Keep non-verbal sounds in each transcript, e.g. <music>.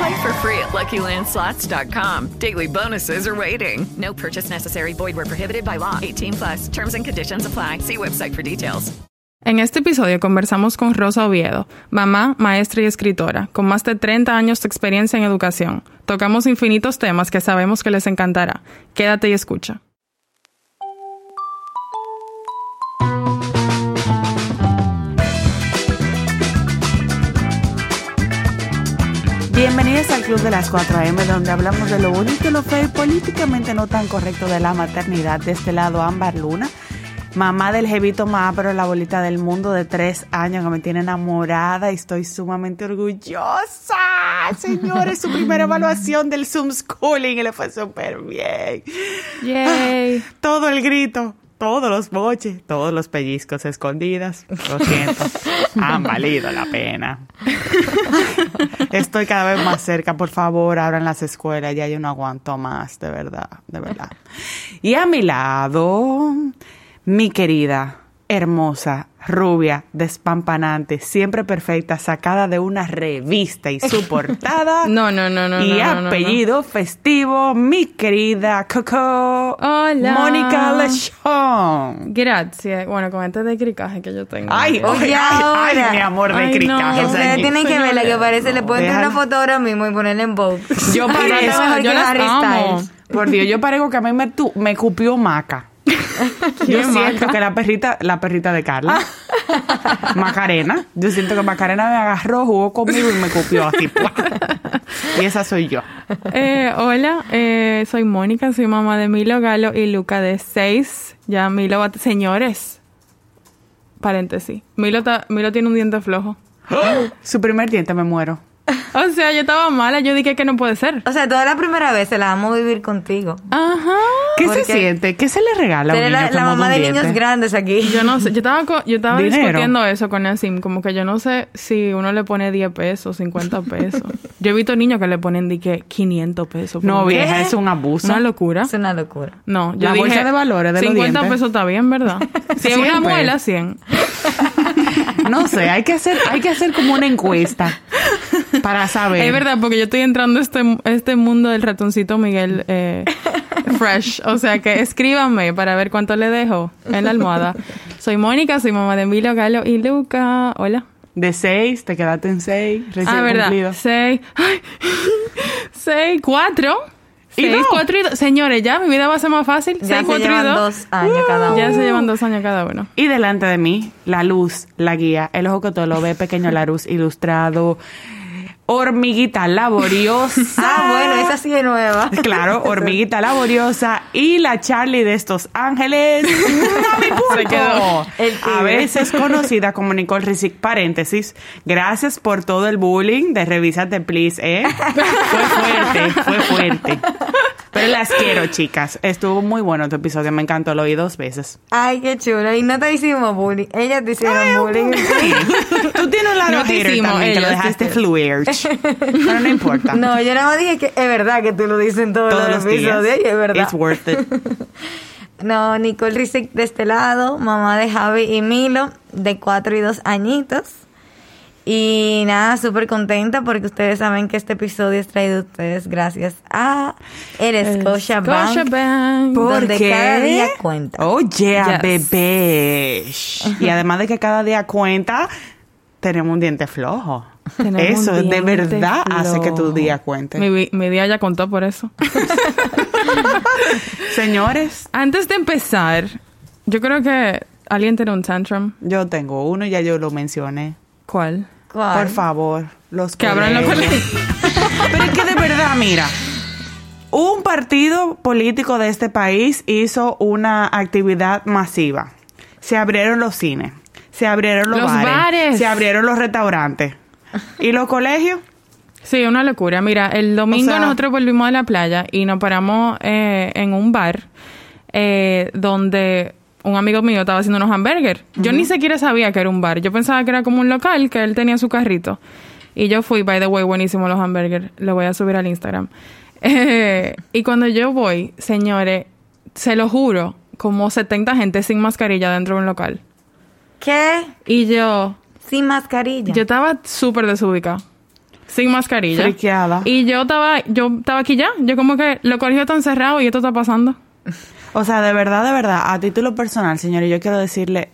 Play for free at LuckyLandSlots.com. Daily bonuses are waiting. No purchase necessary. Void where prohibited by law. 18 plus. Terms and conditions apply. See website for details. En este episodio conversamos con Rosa Oviedo, mamá, maestra y escritora, con más de 30 años de experiencia en educación. Tocamos infinitos temas que sabemos que les encantará. Quédate y escucha. Bienvenidos al Club de las 4am, donde hablamos de lo bonito, lo feo y políticamente no tan correcto de la maternidad. De este lado, Ámbar Luna, mamá del jevito más, pero la bolita del mundo de tres años que me tiene enamorada y estoy sumamente orgullosa. Señores, su primera evaluación del Zoom Schooling y le fue súper bien. Yay. Todo el grito, todos los boches, todos los pellizcos escondidas. Lo siento, <laughs> han valido la pena. <laughs> Estoy cada vez más cerca, por favor, abran las escuelas, ya yo no aguanto más, de verdad, de verdad. Y a mi lado, mi querida, hermosa, rubia, despampanante, siempre perfecta, sacada de una revista y su portada. <laughs> No, no, no, no. Y no, no, no, apellido festivo, mi querida Coco. Hola. Mónica Lechón. Gracias. Bueno, con este de cricaje que yo tengo. Ay, ay, Oye, ay, ay, mi amor de Ay, cricaje. Ustedes tienen que ver la que parece, le pueden Deja- tirar una foto ahora mismo y ponerla en Vogue. Yo <laughs> parezco- yo las amo. Por Dios, yo parezco que a mí me, tu- me cupió Maca. <laughs> Yo ¿Quién, siento Maca? que la perrita, la perrita de Carla, <laughs> Macarena, yo siento que Macarena me agarró, jugó conmigo y me cupió así. <laughs> ¡pua! Y esa soy yo. Eh, hola, eh, soy Mónica, soy mamá de Milo Galo y Luca de 6. Ya Milo va... Señores, paréntesis. Milo, ta- Milo tiene un diente flojo. <gasps> Su primer diente me muero. O sea, yo estaba mala, yo dije que no puede ser. O sea, toda la primera vez se la vamos a vivir contigo. Ajá. ¿Qué se siente? ¿Qué se le regala a un Eres niño la, mamá un de diente? niños grandes aquí. Yo no sé, yo estaba, yo estaba Dinero. discutiendo eso con Nassim, como que yo no sé si uno le pone 10 pesos, 50 pesos. <laughs> Yo he visto niños que le ponen que 500 pesos. No, vieja, es un abuso. Una locura. Es una locura. No, yo La dije, bolsa de valores de los 50 dientes. pesos está bien, ¿verdad? <laughs> Si es una muela, 100. <laughs> No sé, hay que hacer, hay que hacer como una encuesta para saber. Es verdad, porque yo estoy entrando a este, este mundo del ratoncito Miguel eh, fresh. O sea que escríbanme para ver cuánto le dejo en la almohada. Soy Mónica, soy mamá de Emilio, Galo y Luca. Hola. De seis, te quedaste en seis, recién ah, verdad. cumplido. Seis. Ay. <laughs> Seis, cuatro. ¿Y Seis, dos? cuatro y dos. Señores, ya mi vida va a ser más fácil. Ya Seis, se cuatro y llevan dos. dos años cada uno. Ya se llevan dos años cada uno. Y delante de mí, la luz, la guía, el ojo que todo lo ve, pequeño Larus ilustrado, hormiguita laboriosa. <laughs> Ah, bueno, esa sí es nueva. <laughs> Claro, hormiguita laboriosa y la Charlie de estos ángeles. <laughs> Se quedó. A veces conocida como Nicole Risic, paréntesis. Gracias por todo el bullying de Revísate Please, ¿eh? Fue fuerte, fue fuerte. Pero las quiero, chicas. Estuvo muy bueno tu episodio, me encantó, lo oí dos veces. Ay, qué chulo. Y no te hicimos bullying. Ellas te hicieron bullying. <laughs> Tú tienes un lado No te hater hicimos, también, que lo te dejaste fluir. Pero no importa. No, yo nada más dije que es verdad que tú lo dices en todos, Todos los los episodios y es verdad. It's worth it. <laughs> No, Nicole Rizek de este lado, mamá de Javi y Milo, de cuatro y dos añitos. Y nada, súper contenta porque ustedes saben que este episodio es traído a ustedes gracias a el Scotia Bank, Scotiabank. donde qué? cada día cuenta. Oh, yeah, Yes. bebé. Y además de que cada día cuenta, tenemos un diente flojo. Tenemos eso de verdad hace que tu día cuente. Mi, mi día ya contó por eso. <laughs> Señores, Antes de empezar, yo creo que ¿Alguien tiene un tantrum? Yo tengo uno, ya yo lo mencioné. ¿Cuál? Por favor, los Que abran los colegios. <laughs> Pero es que de verdad, mira, un partido político de este país hizo una actividad masiva. Se abrieron los cines, se abrieron los, Los bares, bares. se abrieron los restaurantes. ¿Y los colegios? Sí, una locura. Mira, el domingo O sea- nosotros volvimos a la playa y nos paramos eh, en un bar eh, donde un amigo mío estaba haciendo unos hamburgers. Yo ni siquiera sabía que era un bar. Yo pensaba que era como un local, que él tenía su carrito. Y yo fui, by the way, buenísimo los hamburgers. Lo voy a subir al Instagram. <laughs> Eh, y cuando yo voy, señores, se lo juro, como 70 gente sin mascarilla dentro de un local. ¿Qué? Y yo... Sin mascarilla. Yo estaba súper desubicada. Sin mascarilla. Friqueada. Y yo estaba, yo estaba aquí ya. Yo como que los colegios están cerrados y esto está pasando. <laughs> O sea, de verdad, de verdad, a título personal, señor, yo quiero decirle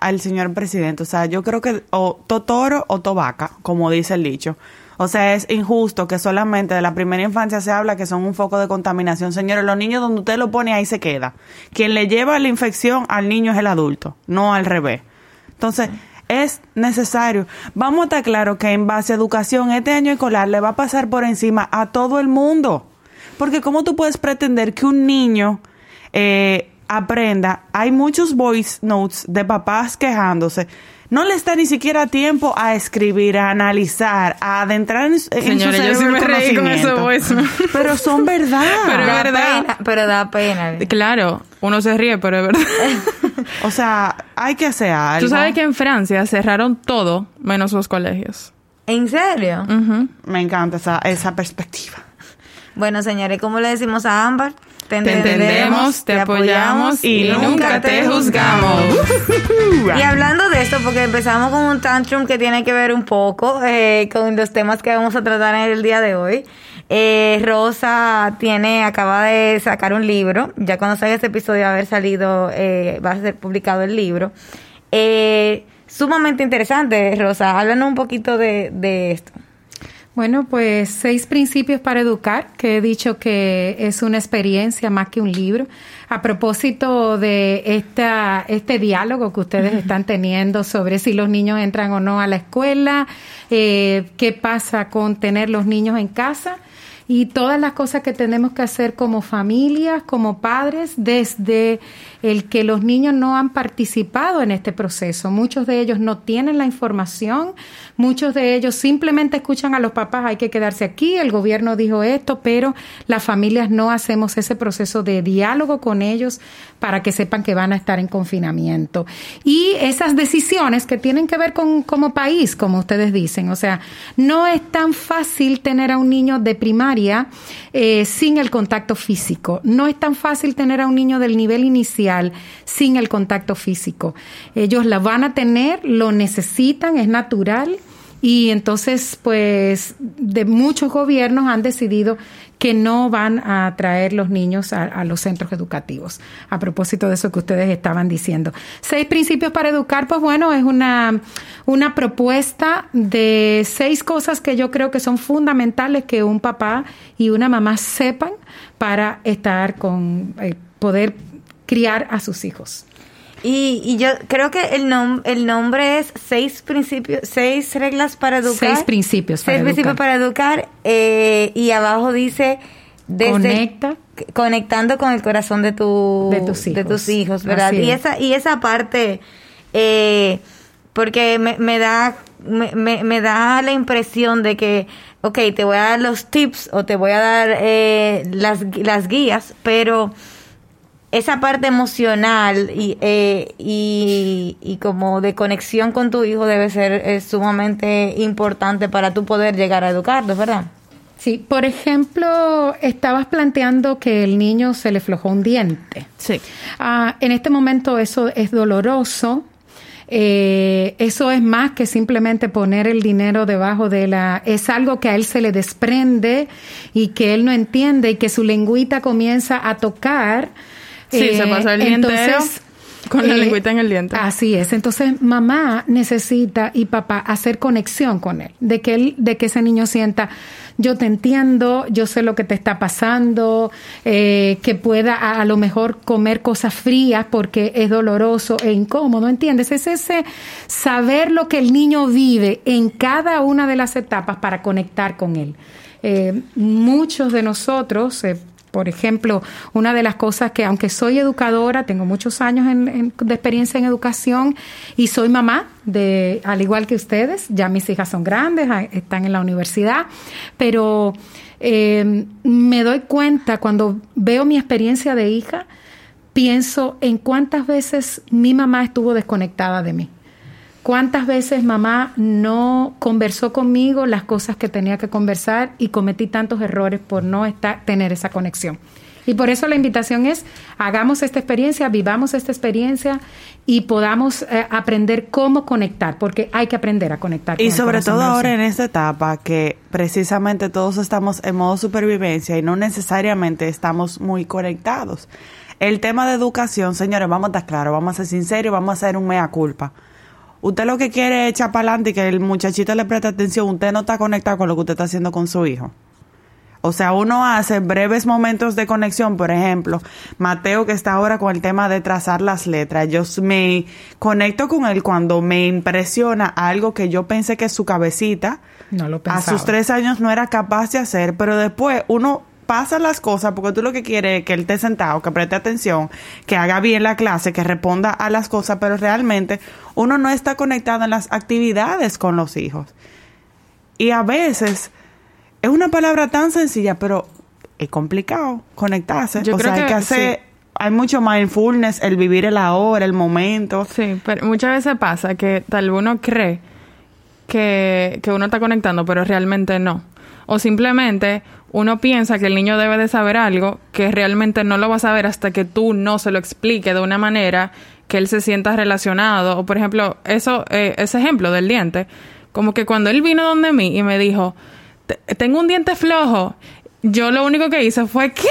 al señor presidente, o sea, yo creo que o totoro o tobaca, como dice el dicho. O sea, es injusto que solamente de la primera infancia se habla que son un foco de contaminación. Señores, los niños donde usted lo pone ahí se queda. Quien le lleva la infección al niño es el adulto, no al revés. Entonces, es necesario. Vamos a estar claro que en base a educación, este año escolar le va a pasar por encima a todo el mundo. Porque ¿cómo tú puedes pretender que un niño eh, aprenda? Hay muchos voice notes de papás quejándose. No le está ni siquiera tiempo a escribir, a analizar, a adentrar en, en su Señores, yo sí el me reí con esos voice notes. <laughs> Pero son verdad. Pero es da verdad. pena, pero da pena. Claro, uno se ríe, pero es verdad. <laughs> O sea, hay que hacer algo. Tú sabes que en Francia cerraron todo menos los colegios. ¿En serio? Me encanta esa, esa perspectiva. Bueno, señores, ¿cómo le decimos a Ámbar? Te Te entendemos, te apoyamos y nunca te juzgamos. Y hablando de esto, porque empezamos con un tantrum que tiene que ver un poco eh, con los temas que vamos a tratar en el día de hoy. Eh, Rosa tiene, acaba de sacar un libro. Ya cuando salga este episodio va a haber salido, eh, va a ser publicado el libro. Eh, sumamente interesante, Rosa. Háblanos un poquito de, de esto. Bueno, pues seis principios para educar, que he dicho que es una experiencia más que un libro. A propósito de esta, este diálogo que ustedes están teniendo sobre si los niños entran o no a la escuela, eh, qué pasa con tener los niños en casa y todas las cosas que tenemos que hacer como familias, como padres, desde el que los niños no han participado en este proceso. Muchos de ellos no tienen la información, muchos de ellos simplemente escuchan a los papás, hay que quedarse aquí, el gobierno dijo esto, pero las familias no hacemos ese proceso de diálogo con ellos para que sepan que van a estar en confinamiento. Y esas decisiones que tienen que ver con como país, como ustedes dicen, o sea, no es tan fácil tener a un niño de primaria eh, sin el contacto físico, no es tan fácil tener a un niño del nivel inicial sin el contacto físico. Ellos la van a tener, lo necesitan, es natural. Y entonces, pues, de muchos gobiernos han decidido que no van a traer los niños a, los centros educativos. A propósito de eso que ustedes estaban diciendo. Seis principios para educar, pues bueno, es una, una propuesta de seis cosas que yo creo que son fundamentales que un papá y una mamá sepan para estar con, eh, poder criar a sus hijos. Y, y yo creo que el, nom el nombre es seis principios, seis reglas para educar. Seis principios para seis educar. principios para educar. eh, y abajo dice desde Conecta. conectando con el corazón de tu De tus de hijos. tus hijos, ¿verdad? Y es. esa y esa parte eh, porque me, me da me, me, me da la impresión de que ok, te voy a dar los tips o te voy a dar eh, las, las guías, pero esa parte emocional y, eh, y, y como de conexión con tu hijo debe ser eh, sumamente importante para tú poder llegar a educarlo, ¿verdad? Sí, por ejemplo, estabas planteando que el niño se le flojó un diente. Sí. Ah, en este momento eso es doloroso. Eh, eso es más que simplemente poner el dinero debajo de la... Es algo que a él se le desprende y que él no entiende y que su lengüita comienza a tocar. Sí, se pasa el día entonces, entero. Con la Eh, lengüita en el diente. Así es. Entonces, mamá necesita y papá hacer conexión con él, de que él, de que ese niño sienta, yo te entiendo, yo sé lo que te está pasando, eh, que pueda a, a lo mejor comer cosas frías porque es doloroso e incómodo, ¿entiendes? Es ese saber lo que el niño vive en cada una de las etapas para conectar con él. Eh, muchos de nosotros, eh, por ejemplo, una de las cosas que, aunque soy educadora, tengo muchos años en- en- de experiencia en educación y soy mamá, de, al igual que ustedes, ya mis hijas son grandes, ah, están en la universidad, pero eh, me doy cuenta cuando veo mi experiencia de hija, pienso en cuántas veces mi mamá estuvo desconectada de mí. ¿Cuántas veces mamá no conversó conmigo las cosas que tenía que conversar y cometí tantos errores por no estar, tener esa conexión? Y por eso la invitación es, hagamos esta experiencia, vivamos esta experiencia y podamos eh, aprender cómo conectar, porque hay que aprender a conectar. Y con sobre todo ahora en esta etapa que precisamente todos estamos en modo supervivencia y no necesariamente estamos muy conectados. El tema de educación, señores, vamos a estar claros, vamos a ser sinceros, vamos a hacer un mea culpa. Usted lo que quiere es echar para adelante y que el muchachito le preste atención, usted no está conectado con lo que usted está haciendo con su hijo. O sea, uno hace breves momentos de conexión, por ejemplo, Mateo que está ahora con el tema de trazar las letras, yo me conecto con él cuando me impresiona algo que yo pensé que su cabecita No lo a sus tres años no era capaz de hacer, pero después uno pasa las cosas porque tú lo que quieres es que él esté sentado, que preste atención, que haga bien la clase, que responda a las cosas, pero realmente uno no está conectado en las actividades con los hijos. Y a veces es una palabra tan sencilla, pero es complicado conectarse. Yo o creo sea, hay que que hacer, sí. hay mucho mindfulness, el vivir el ahora, el momento. Sí, pero muchas veces pasa que tal uno cree que, que uno está conectando, pero realmente no. O simplemente uno piensa que el niño debe de saber algo que realmente no lo va a saber hasta que tú no se lo expliques de una manera que él se sienta relacionado. O por ejemplo, eso, eh, ese ejemplo del diente, como que cuando él vino donde mí y me dijo, "Te- tengo un diente flojo, yo lo único que hice fue, ¿qué?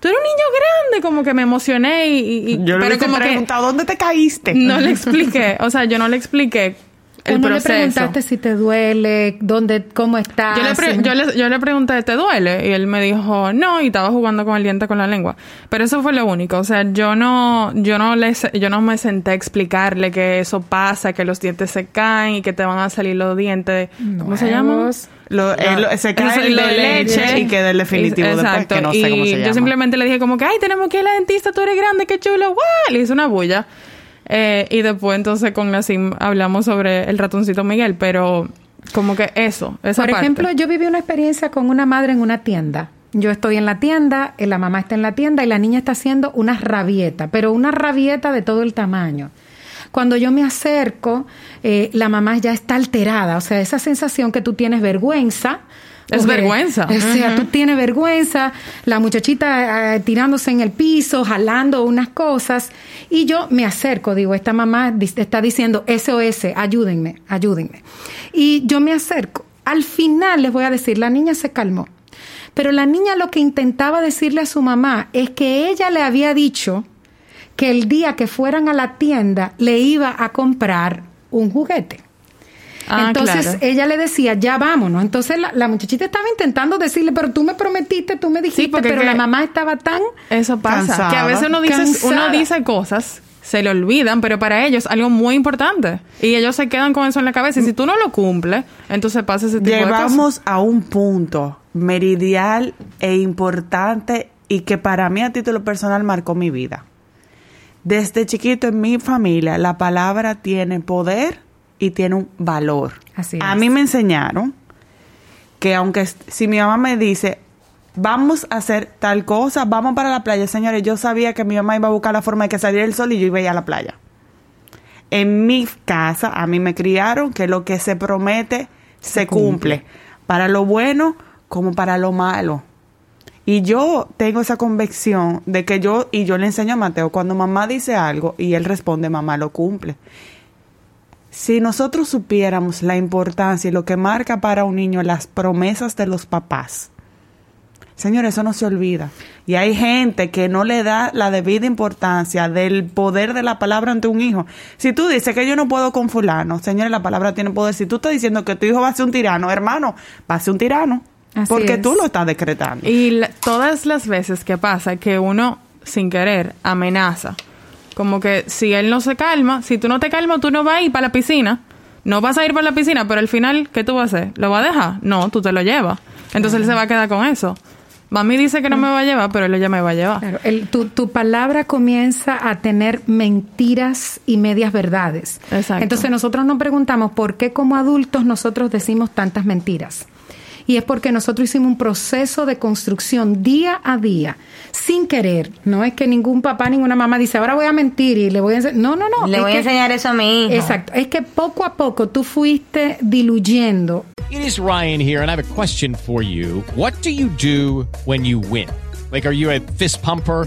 Tú eres un niño grande, como que me emocioné y... Yo le hubiese como preguntado, ¿dónde te caíste? no le expliqué, o sea, yo no le expliqué el ¿O no le preguntaste si te duele, dónde, cómo estás? Yo le, pre- yo, le, yo le pregunté, ¿te duele? Y él me dijo, no, y estaba jugando con el diente con la lengua. Pero eso fue lo único. O sea, yo no, yo no le, yo no me senté a explicarle que eso pasa, que los dientes se caen y que te van a salir los dientes, ¿cómo se llama? Nuevos. Lo- eh, lo- se cae el de leche y queda el definitivo Y- después, que no sé cómo se llama. yo simplemente le dije como que, ay, tenemos que ir a la dentista, tú eres grande, qué chulo, ¡guau! Le hice una bulla. Eh, y después entonces con la SIM hablamos sobre el ratoncito Miguel, pero como que eso, esa Por parte. ejemplo, yo viví una experiencia con una madre en una tienda. Yo estoy en la tienda, eh, la mamá está en la tienda y la niña está haciendo una rabieta, pero una rabieta de todo el tamaño. Cuando yo me acerco, eh, la mamá ya está alterada, o sea, esa sensación que tú tienes vergüenza. Es vergüenza. O sea, tú tienes vergüenza, la muchachita eh, tirándose en el piso, jalando unas cosas, y yo me acerco, digo, esta mamá está diciendo SOS, ayúdenme, ayúdenme. Y yo me acerco. Al final les voy a decir, la niña se calmó. Pero la niña lo que intentaba decirle a su mamá es que ella le había dicho que el día que fueran a la tienda le iba a comprar un juguete. Ah, Entonces claro. ella le decía, ya vámonos. Entonces la, la muchachita estaba intentando decirle, pero tú me prometiste, tú me dijiste, porque pero la mamá estaba tan... Eso pasa. Cansada. Que a veces uno dice, uno dice cosas, se le olvidan, pero para ellos es algo muy importante. Y ellos se quedan con eso en la cabeza. Y si tú no lo cumples, entonces pasa ese tipo de cosas. Llevamos a un punto meridial e importante y que para mí a título personal marcó mi vida. Desde chiquito en mi familia la palabra tiene poder y tiene un valor. Así a es. mí me enseñaron que aunque si mi mamá me dice vamos a hacer tal cosa, vamos para la playa, señores, yo sabía que mi mamá iba a buscar la forma de que saliera el sol y yo iba a ir a la playa. En mi casa, a mí me criaron que lo que se promete se, cumple. Para lo bueno como para lo malo. Y yo tengo esa convicción de que yo, y yo le enseño a Mateo, cuando mamá dice algo y él responde, mamá lo cumple. Si nosotros supiéramos la importancia y lo que marca para un niño las promesas de los papás, Señores, eso no se olvida. Y hay gente que no le da la debida importancia del poder de la palabra ante un hijo. Si tú dices que yo no puedo con fulano, señores, la palabra tiene poder. Si tú estás diciendo que tu hijo va a ser un tirano, hermano, va a ser un tirano. Así porque es. tú lo estás decretando. Y la- todas las veces que pasa que uno, sin querer, amenaza, como que si él no se calma, si tú no te calmas, tú no vas a ir para la piscina. No vas a ir para la piscina, pero al final, ¿qué tú vas a hacer? ¿Lo vas a dejar? No, tú te lo llevas. Entonces él se va a quedar con eso. Mami dice que no me va a llevar, pero él ya me va a llevar. Claro, el- tu, tu palabra comienza a tener mentiras y medias verdades. Exacto. Entonces nosotros nos preguntamos por qué como adultos nosotros decimos tantas mentiras. Y es porque nosotros hicimos un proceso de construcción día a día, sin querer. No es que ningún papá, ninguna mamá dice, ahora voy a mentir y le voy a enseñar. No, no, no. Le es voy a enseñar eso a mi hijo. Exacto. Es que poco a poco tú fuiste diluyendo It is Ryan here, and I have a question for you. What do you do when you win? Like, are you a fist pumper?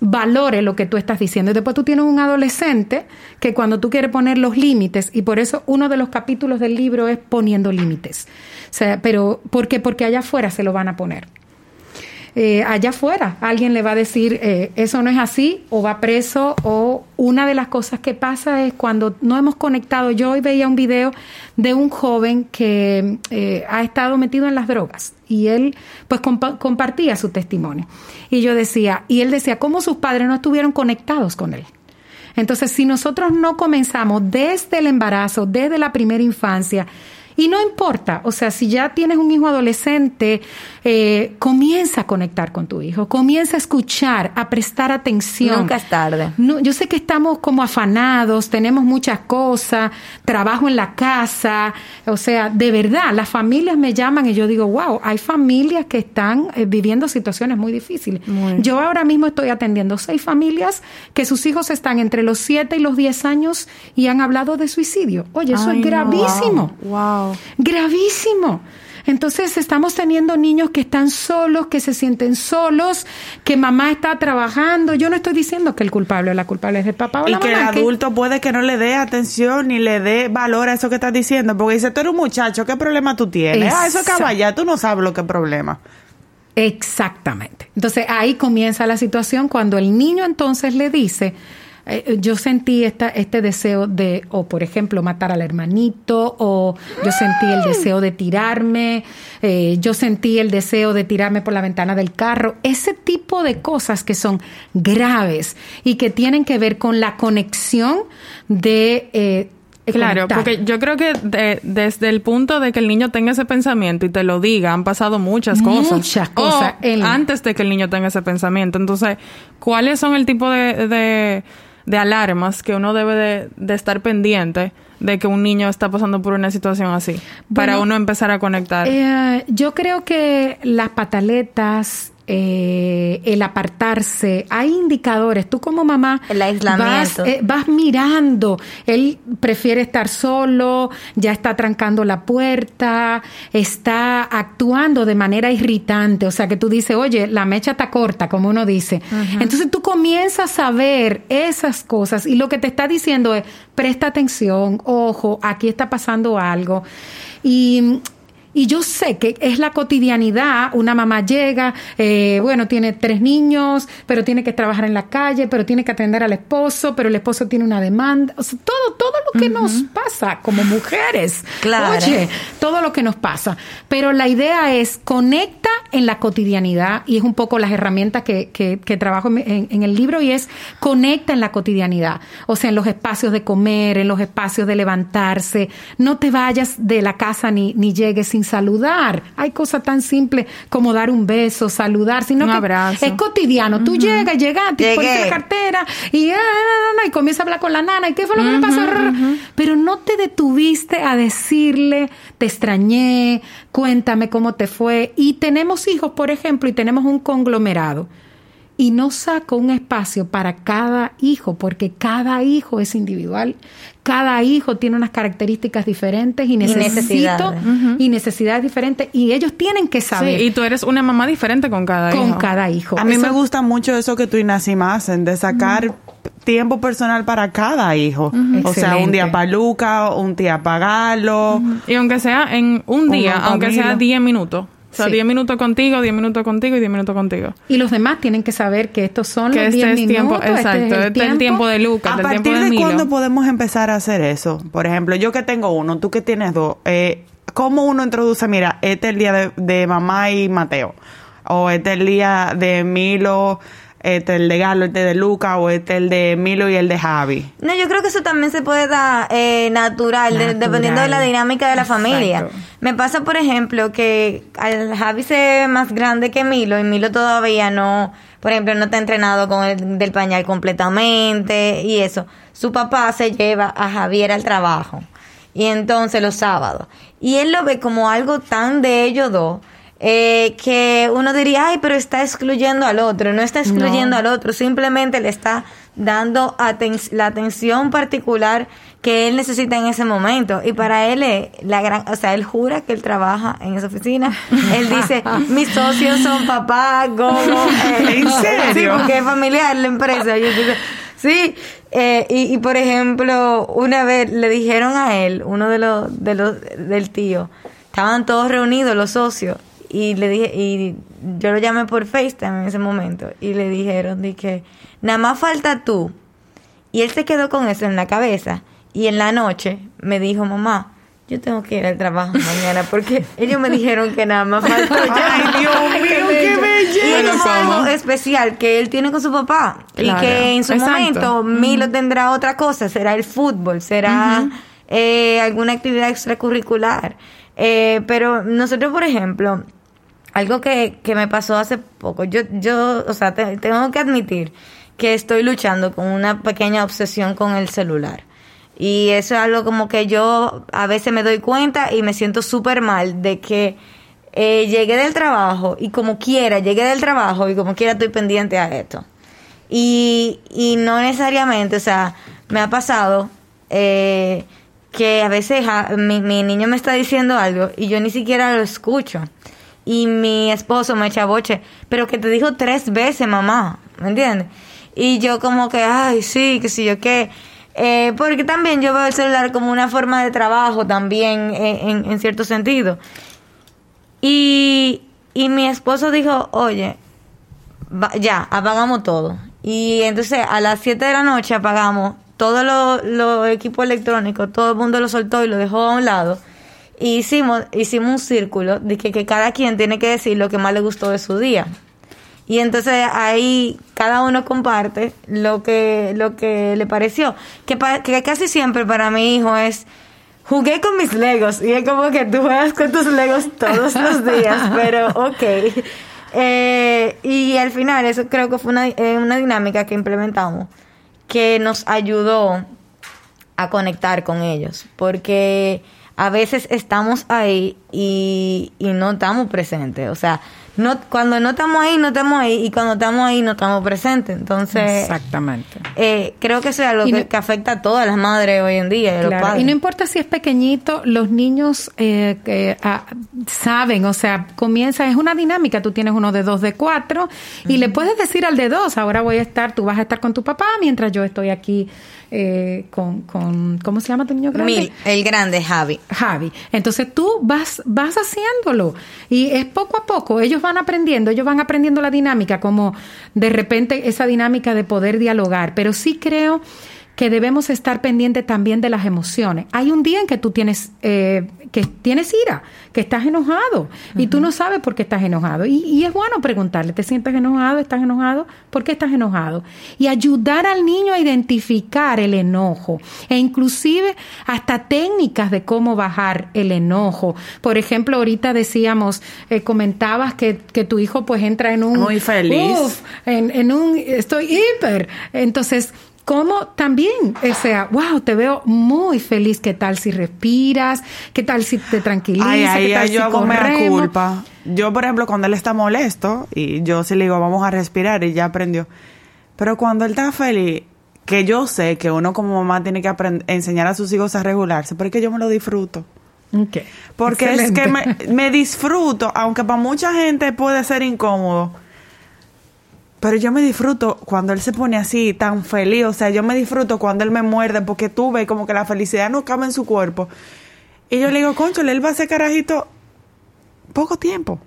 valore lo que tú estás diciendo. Y después tú tienes un adolescente que cuando tú quieres poner los límites, y por eso uno de los capítulos del libro es poniendo límites. O sea, pero ¿por qué? Porque allá afuera se lo van a poner. Eh, allá afuera. Alguien le va a decir eh, eso no es así o va preso o una de las cosas que pasa es cuando no hemos conectado. Yo hoy veía un video de un joven que eh, ha estado metido en las drogas y él pues compa- compartía su testimonio. Y yo decía y él decía cómo sus padres no estuvieron conectados con él entonces, si nosotros no comenzamos desde el embarazo, desde la primera infancia, y no importa, o sea, si ya tienes un hijo adolescente, eh, comienza a conectar con tu hijo, comienza a escuchar, a prestar atención. Nunca es tarde. No, yo sé que estamos como afanados, tenemos muchas cosas, trabajo en la casa, o sea, de verdad, las familias me llaman y yo digo, wow, hay familias que están eh, viviendo situaciones muy difíciles. Yo ahora mismo estoy atendiendo seis familias que sus hijos están entre los 7 y los 10 años y han hablado de suicidio. Oye, eso Ay, es no. gravísimo. Wow. Gravísimo. Entonces estamos teniendo niños que están solos, que se sienten solos, que mamá está trabajando. Yo no estoy diciendo que el culpable o la culpable es el papá o Y la que el mamá. que- adulto puede que no le dé atención ni le dé valor a eso que estás diciendo. Porque dice, tú eres un muchacho, ¿qué problema tú tienes? Ah, eso caballa, tú no sabes lo que es problema. Exactamente. Entonces ahí comienza la situación cuando el niño entonces le dice, eh, yo sentí esta, este deseo de, o por ejemplo, matar al hermanito, o yo sentí el deseo de tirarme, eh, yo sentí el deseo de tirarme por la ventana del carro, ese tipo de cosas que son graves y que tienen que ver con la conexión de... eh, Claro, conectar. porque yo creo que de- desde el punto de que el niño tenga ese pensamiento y te lo diga, han pasado muchas cosas. Muchas cosas. O antes de que el niño tenga ese pensamiento. Entonces, ¿cuáles son el tipo de, de, de alarmas que uno debe de, de estar pendiente de que un niño está pasando por una situación así? para uno empezar a conectar. Eh, yo creo que las pataletas, eh, el apartarse, hay indicadores. Tú como mamá El aislamiento. Vas, eh, vas mirando. Él prefiere estar solo, ya está trancando la puerta, está actuando de manera irritante. O sea que tú dices, oye, la mecha está corta, como uno dice. Entonces tú comienzas a ver esas cosas y lo que te está diciendo es, presta atención, ojo, aquí está pasando algo. Y y yo sé que es la cotidianidad, una mamá llega, eh, bueno, tiene tres niños, pero tiene que trabajar en la calle, pero tiene que atender al esposo, pero el esposo tiene una demanda, o sea, todo, todo lo que nos pasa como mujeres. Claro. Oye, todo lo que nos pasa. Pero la idea es conecta en la cotidianidad y es un poco las herramientas que, que, que trabajo en, en- en el libro y es conecta en la cotidianidad. O sea, en los espacios de comer, en los espacios de levantarse. No te vayas de la casa ni, ni llegues sin saludar. Hay cosas tan simples como dar un beso, saludar, sino Un que abrazo. es cotidiano. Tú llegas, llegaste, pones la cartera y, ah, ah, ah, y comienza a hablar con la nana. ¿Y qué fue lo que me pasó? Pero no te detuviste a decirle, te extrañé, cuéntame cómo te fue. Y tenemos hijos, por ejemplo, y tenemos un conglomerado y no saco un espacio para cada hijo, porque cada hijo es individual, cada hijo tiene unas características diferentes y necesito necesidades. y necesidades diferentes y ellos tienen que saber Sí, y tú eres una mamá diferente con cada con hijo. cada hijo. A mí Eso- me gusta mucho eso que tú y Nassim hacen, de sacar tiempo personal para cada hijo. O sea, un día para Luca, un día para Galo. Y aunque sea en un día, aunque sea Camilo. 10 minutos. Sea, Sí. 10 minutos contigo, 10 minutos contigo y 10 minutos contigo. Y los demás tienen que saber que estos son Que los este 10 es minutos. tiempo, este exacto, es el este es el tiempo de Lucas, ¿A el tiempo partir de de Milo. cuándo podemos empezar a hacer eso? Por ejemplo, yo que tengo uno, tú que tienes dos, eh, ¿cómo uno introduce? Mira, este es el día de, de mamá y Mateo. O este es el día de Milo, este es el de Galo, este es de Luca, o este es el de Milo y el de Javi. No, yo creo que eso también se puede dar eh, natural, de- Natural. dependiendo de la dinámica de la familia. Me pasa, por ejemplo, que al Javi se ve más grande que Milo y Milo todavía no, por ejemplo, no está entrenado con el del pañal completamente y eso. Su papá se lleva a Javier al trabajo y entonces los sábados. Y él lo ve como algo tan de ellos dos. Eh, que uno diría, ay, pero está excluyendo al otro, no está excluyendo No. al otro, simplemente le está dando aten- la atención particular que él necesita en ese momento. Y para él es la gran, o sea, él jura que él trabaja en esa oficina. Él dice, <laughs> mis socios son papá, gogo. eh, ¿En serio? Sí, porque es familiar la empresa. Y entonces, sí, eh, y, y por ejemplo, una vez le dijeron a él, uno de los, de los, del tío, estaban todos reunidos los socios y le dije y yo lo llamé por FaceTime en ese momento y le dijeron de que nada más falta tú y él se quedó con eso en la cabeza y en la noche me dijo mamá yo tengo que ir al trabajo <laughs> mañana porque ellos me dijeron que nada más faltó yo. <laughs> Ay, Dios <laughs> mío, qué belleza. ¿cómo? algo especial que él tiene con su papá Claro. y que en su Exacto. momento Milo tendrá otra cosa será el fútbol será eh, alguna actividad extracurricular Eh, pero nosotros por ejemplo algo que, que me pasó hace poco. Yo, yo, o sea, te- tengo que admitir que estoy luchando con una pequeña obsesión con el celular. Y eso es algo como que yo a veces me doy cuenta y me siento súper mal de que eh, llegué del trabajo y como quiera, llegué del trabajo y como quiera estoy pendiente a esto. Y, y no necesariamente, o sea, me ha pasado eh, que a veces ja, mi, mi niño me está diciendo algo y yo ni siquiera lo escucho. Y mi esposo me echa boche, pero que te dijo tres veces, mamá, ¿me entiendes? Y yo como que, ay, sí, que sí, yo qué. Eh, porque también yo veo el celular como una forma de trabajo también eh, en, cierto sentido. Y, y mi esposo dijo, oye, ya, apagamos todo. Y entonces a las 7 de la noche apagamos todos los los equipos electrónicos, todo el mundo lo soltó y lo dejó a un lado. Y hicimos, hicimos un círculo de que, que cada quien tiene que decir lo que más le gustó de su día. Y entonces ahí cada uno comparte lo que, lo que le pareció. Que, pa- que casi siempre para mi hijo es, jugué con mis legos. Y es como que tú juegas con tus legos todos los días, <laughs> pero ok. Eh, y al final eso creo que fue una, eh, una dinámica que implementamos que nos ayudó a conectar con ellos. Porque a veces estamos ahí y, y no estamos presentes. O sea, no, cuando no estamos ahí, no estamos ahí. Y cuando estamos ahí, no estamos presentes. Entonces, Exactamente. eh, creo que eso es algo que, no- que afecta a todas las madres hoy en día. y a los Claro, padres. Y no importa si es pequeñito, los niños eh, que, ah, saben, o sea, comienza, es una dinámica, tú tienes uno de dos, de cuatro, y le puedes decir al de dos, ahora voy a estar, tú vas a estar con tu papá mientras yo estoy aquí eh, con, con, ¿cómo se llama tu niño grande? Mil, el grande Javi. Javi. Entonces tú vas, vas haciéndolo y es poco a poco, ellos van aprendiendo, ellos van aprendiendo la dinámica, como de repente esa dinámica de poder dialogar, pero sí creo que debemos estar pendientes también de las emociones. Hay un día en que tú tienes, eh, que tienes ira, que estás enojado y tú no sabes por qué estás enojado. Y, y es bueno preguntarle, ¿te sientes enojado? ¿Estás enojado? ¿Por qué estás enojado? Y ayudar al niño a identificar el enojo e inclusive hasta técnicas de cómo bajar el enojo. Por ejemplo, ahorita decíamos, eh, comentabas que, que tu hijo pues entra en un... Muy feliz. Uf, en, en un... Estoy hiper. Entonces como también, o sea, wow, te veo muy feliz. ¿Qué tal si respiras? ¿Qué tal si te tranquilizas? Ay, ay, ¿Qué tal ay, si yo hago mea culpa. Yo, por ejemplo, cuando él está molesto y yo sí le digo, vamos a respirar y ya aprendió. Pero cuando él está feliz, que yo sé que uno como mamá tiene que enseñar a sus hijos a regularse, pero es que yo me lo disfruto. Ok. Porque Excelente. es que me, me disfruto, aunque para mucha gente puede ser incómodo. Pero yo me disfruto cuando él se pone así, tan feliz. O sea, yo me disfruto cuando él me muerde, porque tú ves como que la felicidad no cabe en su cuerpo. Y yo le digo, concho, él va a ser carajito poco tiempo.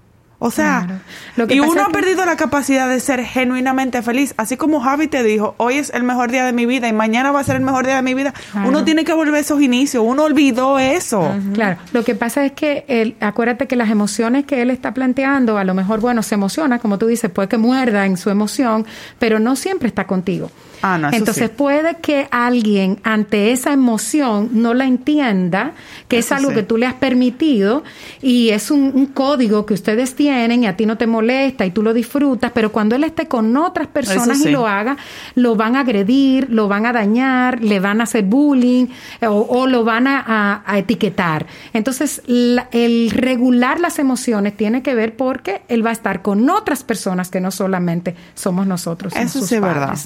O sea, Claro. Lo que y uno ha que- perdido la capacidad de ser genuinamente feliz. Así como Javi te dijo, hoy es el mejor día de mi vida y mañana va a ser el mejor día de mi vida. Claro. Uno tiene que volver a esos inicios. Uno olvidó eso. Claro, lo que pasa es que él, acuérdate que las emociones que él está planteando, a lo mejor, bueno, se emociona, como tú dices, puede que muerda en su emoción, pero no siempre está contigo. Ah, no, Entonces sí. puede que alguien ante esa emoción no la entienda, que es algo sí. que tú le has permitido y es un, un código que ustedes tienen y a ti no te molesta y tú lo disfrutas, pero cuando él esté con otras personas sí. y lo haga, lo van a agredir, lo van a dañar, le van a hacer bullying o, o lo van a, a- a etiquetar. Entonces, la- el regular las emociones tiene que ver porque él va a estar con otras personas que no solamente somos nosotros. Eso sus sí es verdad.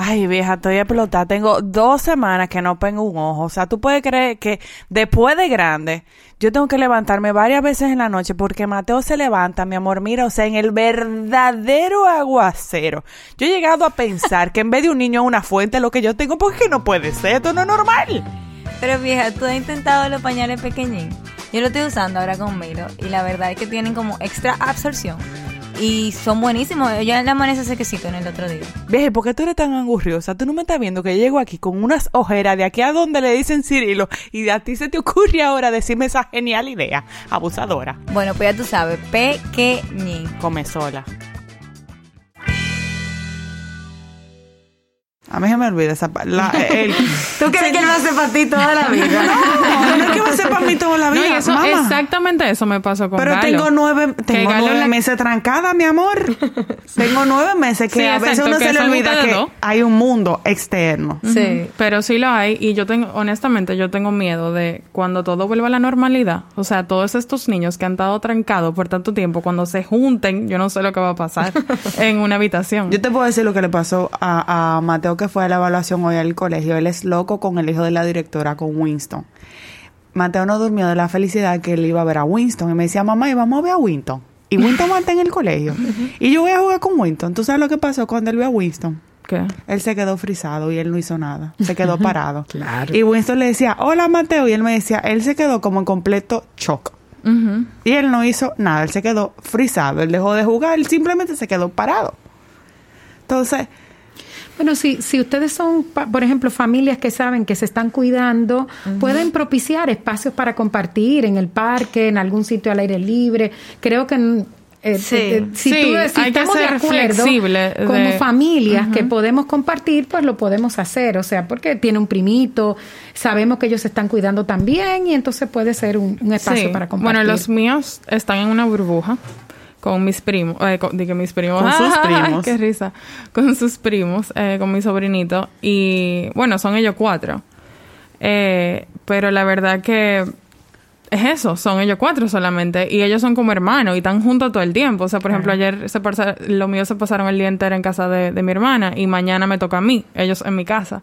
Ay, vieja, estoy explotada. Tengo dos semanas que no pongo un ojo. O sea, tú puedes creer que después de grande, yo tengo que levantarme varias veces en la noche porque Mateo se levanta, mi amor, mira, o sea, en el verdadero aguacero. Yo he llegado a pensar que en vez de un niño una fuente, lo que yo tengo, porque no puede ser, esto no es normal. Pero vieja, tú has intentado los pañales pequeñitos. Yo lo estoy usando ahora con Milo y la verdad es que tienen como extra absorción y son buenísimos. Yo le amanece sequecito en el otro día. Vieja, ¿y ¿por qué tú eres tan angurriosa? Tú no me estás viendo que llego aquí con unas ojeras de aquí a donde le dicen Cirilo y a ti se te ocurre ahora decirme esa genial idea, abusadora. Bueno, pues ya tú sabes, pequeñín. Come sola. A mí se me olvida esa pa- la, el- <laughs> ¿Tú crees que él va a ser para ti toda la <laughs> vida? No, no es que va a ser para mí toda la No, vida. eso, mamá. exactamente eso me pasó con Pero Galo. tengo nueve, tengo nueve la- meses trancada, mi amor. <laughs> tengo nueve meses que Sí, a veces exacto, uno se le olvida que dos. hay un mundo externo. Ujú. Pero sí lo hay y yo tengo, honestamente, yo tengo miedo de cuando todo vuelva a la normalidad, o sea, todos estos niños que han estado trancados por tanto tiempo, cuando se junten, yo no sé lo que va a pasar en una habitación. Yo te puedo decir lo que le pasó a, a Mateo que fue a la evaluación hoy al colegio. Él es loco con el hijo de la directora, con Winston. Mateo no durmió de la felicidad que él iba a ver a Winston. Y me decía, mamá, y vamos a ver a Winston. Y Winston va en el colegio. <laughs> Y yo voy a jugar con Winston. ¿Tú sabes lo que pasó cuando él vio a Winston? ¿Qué? Él se quedó frisado y él no hizo nada. Se quedó parado. <laughs> Claro. Y Winston le decía, hola Mateo. Y él me decía, él se quedó como en completo shock. Y él no hizo nada, él se quedó frisado, él dejó de jugar, él simplemente se quedó parado. Entonces, Bueno, si, si ustedes son, por ejemplo, familias que saben que se están cuidando, pueden propiciar espacios para compartir en el parque, en algún sitio al aire libre. Creo que eh, Sí. eh, si, Sí, tú- si estamos de acuerdo como familias que podemos compartir, pues lo podemos hacer. O sea, porque tiene un primito, sabemos que ellos se están cuidando también y entonces puede ser un, un espacio Sí. para compartir. Bueno, los míos están en una burbuja con mis primos, eh, con, dije mis primos, Con sus <laughs> primos. qué risa, con sus primos, eh, con mi sobrinito y bueno, son ellos cuatro, Eh, pero la verdad que es eso, son ellos cuatro solamente y ellos son como hermanos y están juntos todo el tiempo. O sea, por ejemplo, ayer se pasa, los míos se pasaron el día entero en casa de, de mi hermana y mañana me toca a mí, ellos en mi casa.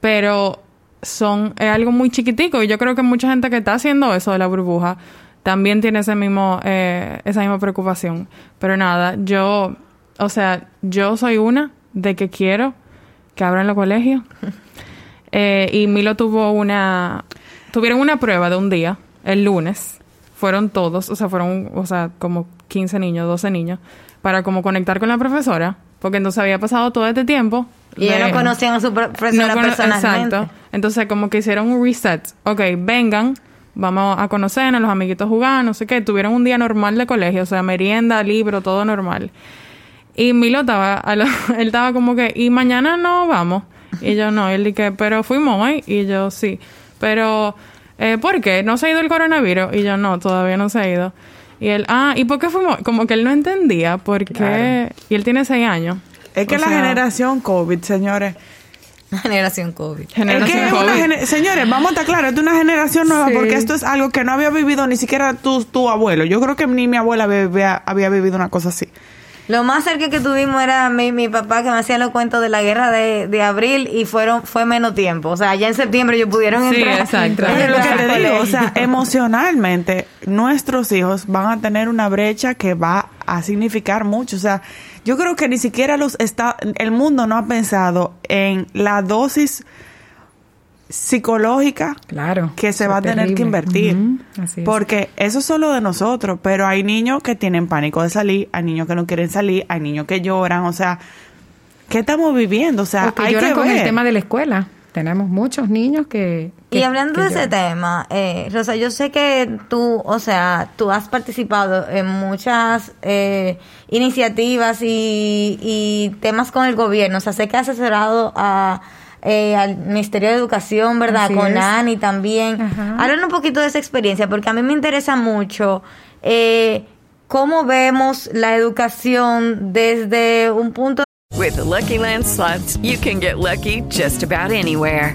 Pero son es algo muy chiquitico y yo creo que mucha gente que está haciendo eso de la burbuja también tiene ese mismo eh, esa misma preocupación. Pero nada, yo, o sea, yo soy una de que quiero que abran los colegios. <laughs> Eh, y Milo tuvo una tuvieron una prueba de un día el lunes fueron todos o sea fueron o sea como 15 niños 12 niños para como conectar con la profesora porque entonces había pasado todo este tiempo Y ellos no conocían a su profesora no cono- personalmente. Exacto. Entonces, como que hicieron un reset. Ok, vengan, vamos a conocernos, los amiguitos jugar, no sé qué. Tuvieron un día normal de colegio, o sea, merienda, libro, todo normal. Y Milo estaba, a lo- <laughs> él estaba como que, y mañana no vamos. Y yo no, y él dije, pero fuimos hoy. Y yo sí. Pero, eh, ¿por qué? ¿No se ha ido el coronavirus? Y yo no, todavía no se ha ido. Y él, ah, ¿y por qué fuimos? Como que él no entendía por qué. Y él tiene seis años. Es que O la sea- generación COVID, señores. <laughs> Generación COVID. es que es una gene- señores, vamos a estar claros, es una generación nueva Sí. porque esto es algo que no había vivido ni siquiera tu, tu abuelo. Yo creo que ni mi abuela había, había vivido una cosa así. Lo más cerca que tuvimos era mi, mi papá que me hacía los cuentos de la guerra de, de abril y fueron fue menos tiempo. O sea, ya en septiembre ellos pudieron Sí, entrar. exacto. entrar <laughs> Pero lo que al te digo, colegio. o sea, emocionalmente, nuestros hijos van a tener una brecha que va a significar mucho. O sea, yo creo que ni siquiera los está, el mundo no ha pensado en la dosis psicológica claro, que se va a tener que invertir. Porque eso es solo de nosotros, pero hay niños que tienen pánico de salir, hay niños que no quieren salir, hay niños que lloran, o sea, ¿qué estamos viviendo? O sea, O que hay lloran que con ver. el tema de la escuela. Tenemos muchos niños que... Y hablando de ese tema, eh, Rosa, yo sé que tú, o sea, tú has participado en muchas eh, iniciativas y, y temas con el gobierno. O sea, sé que has asesorado a, eh, al Ministerio de Educación, ¿verdad? Así con es. Ani también. Ajá. Háblanos un poquito de esa experiencia, porque a mí me interesa mucho eh, cómo vemos la educación desde un punto With the Lucky Land slots, you can get lucky just about anywhere.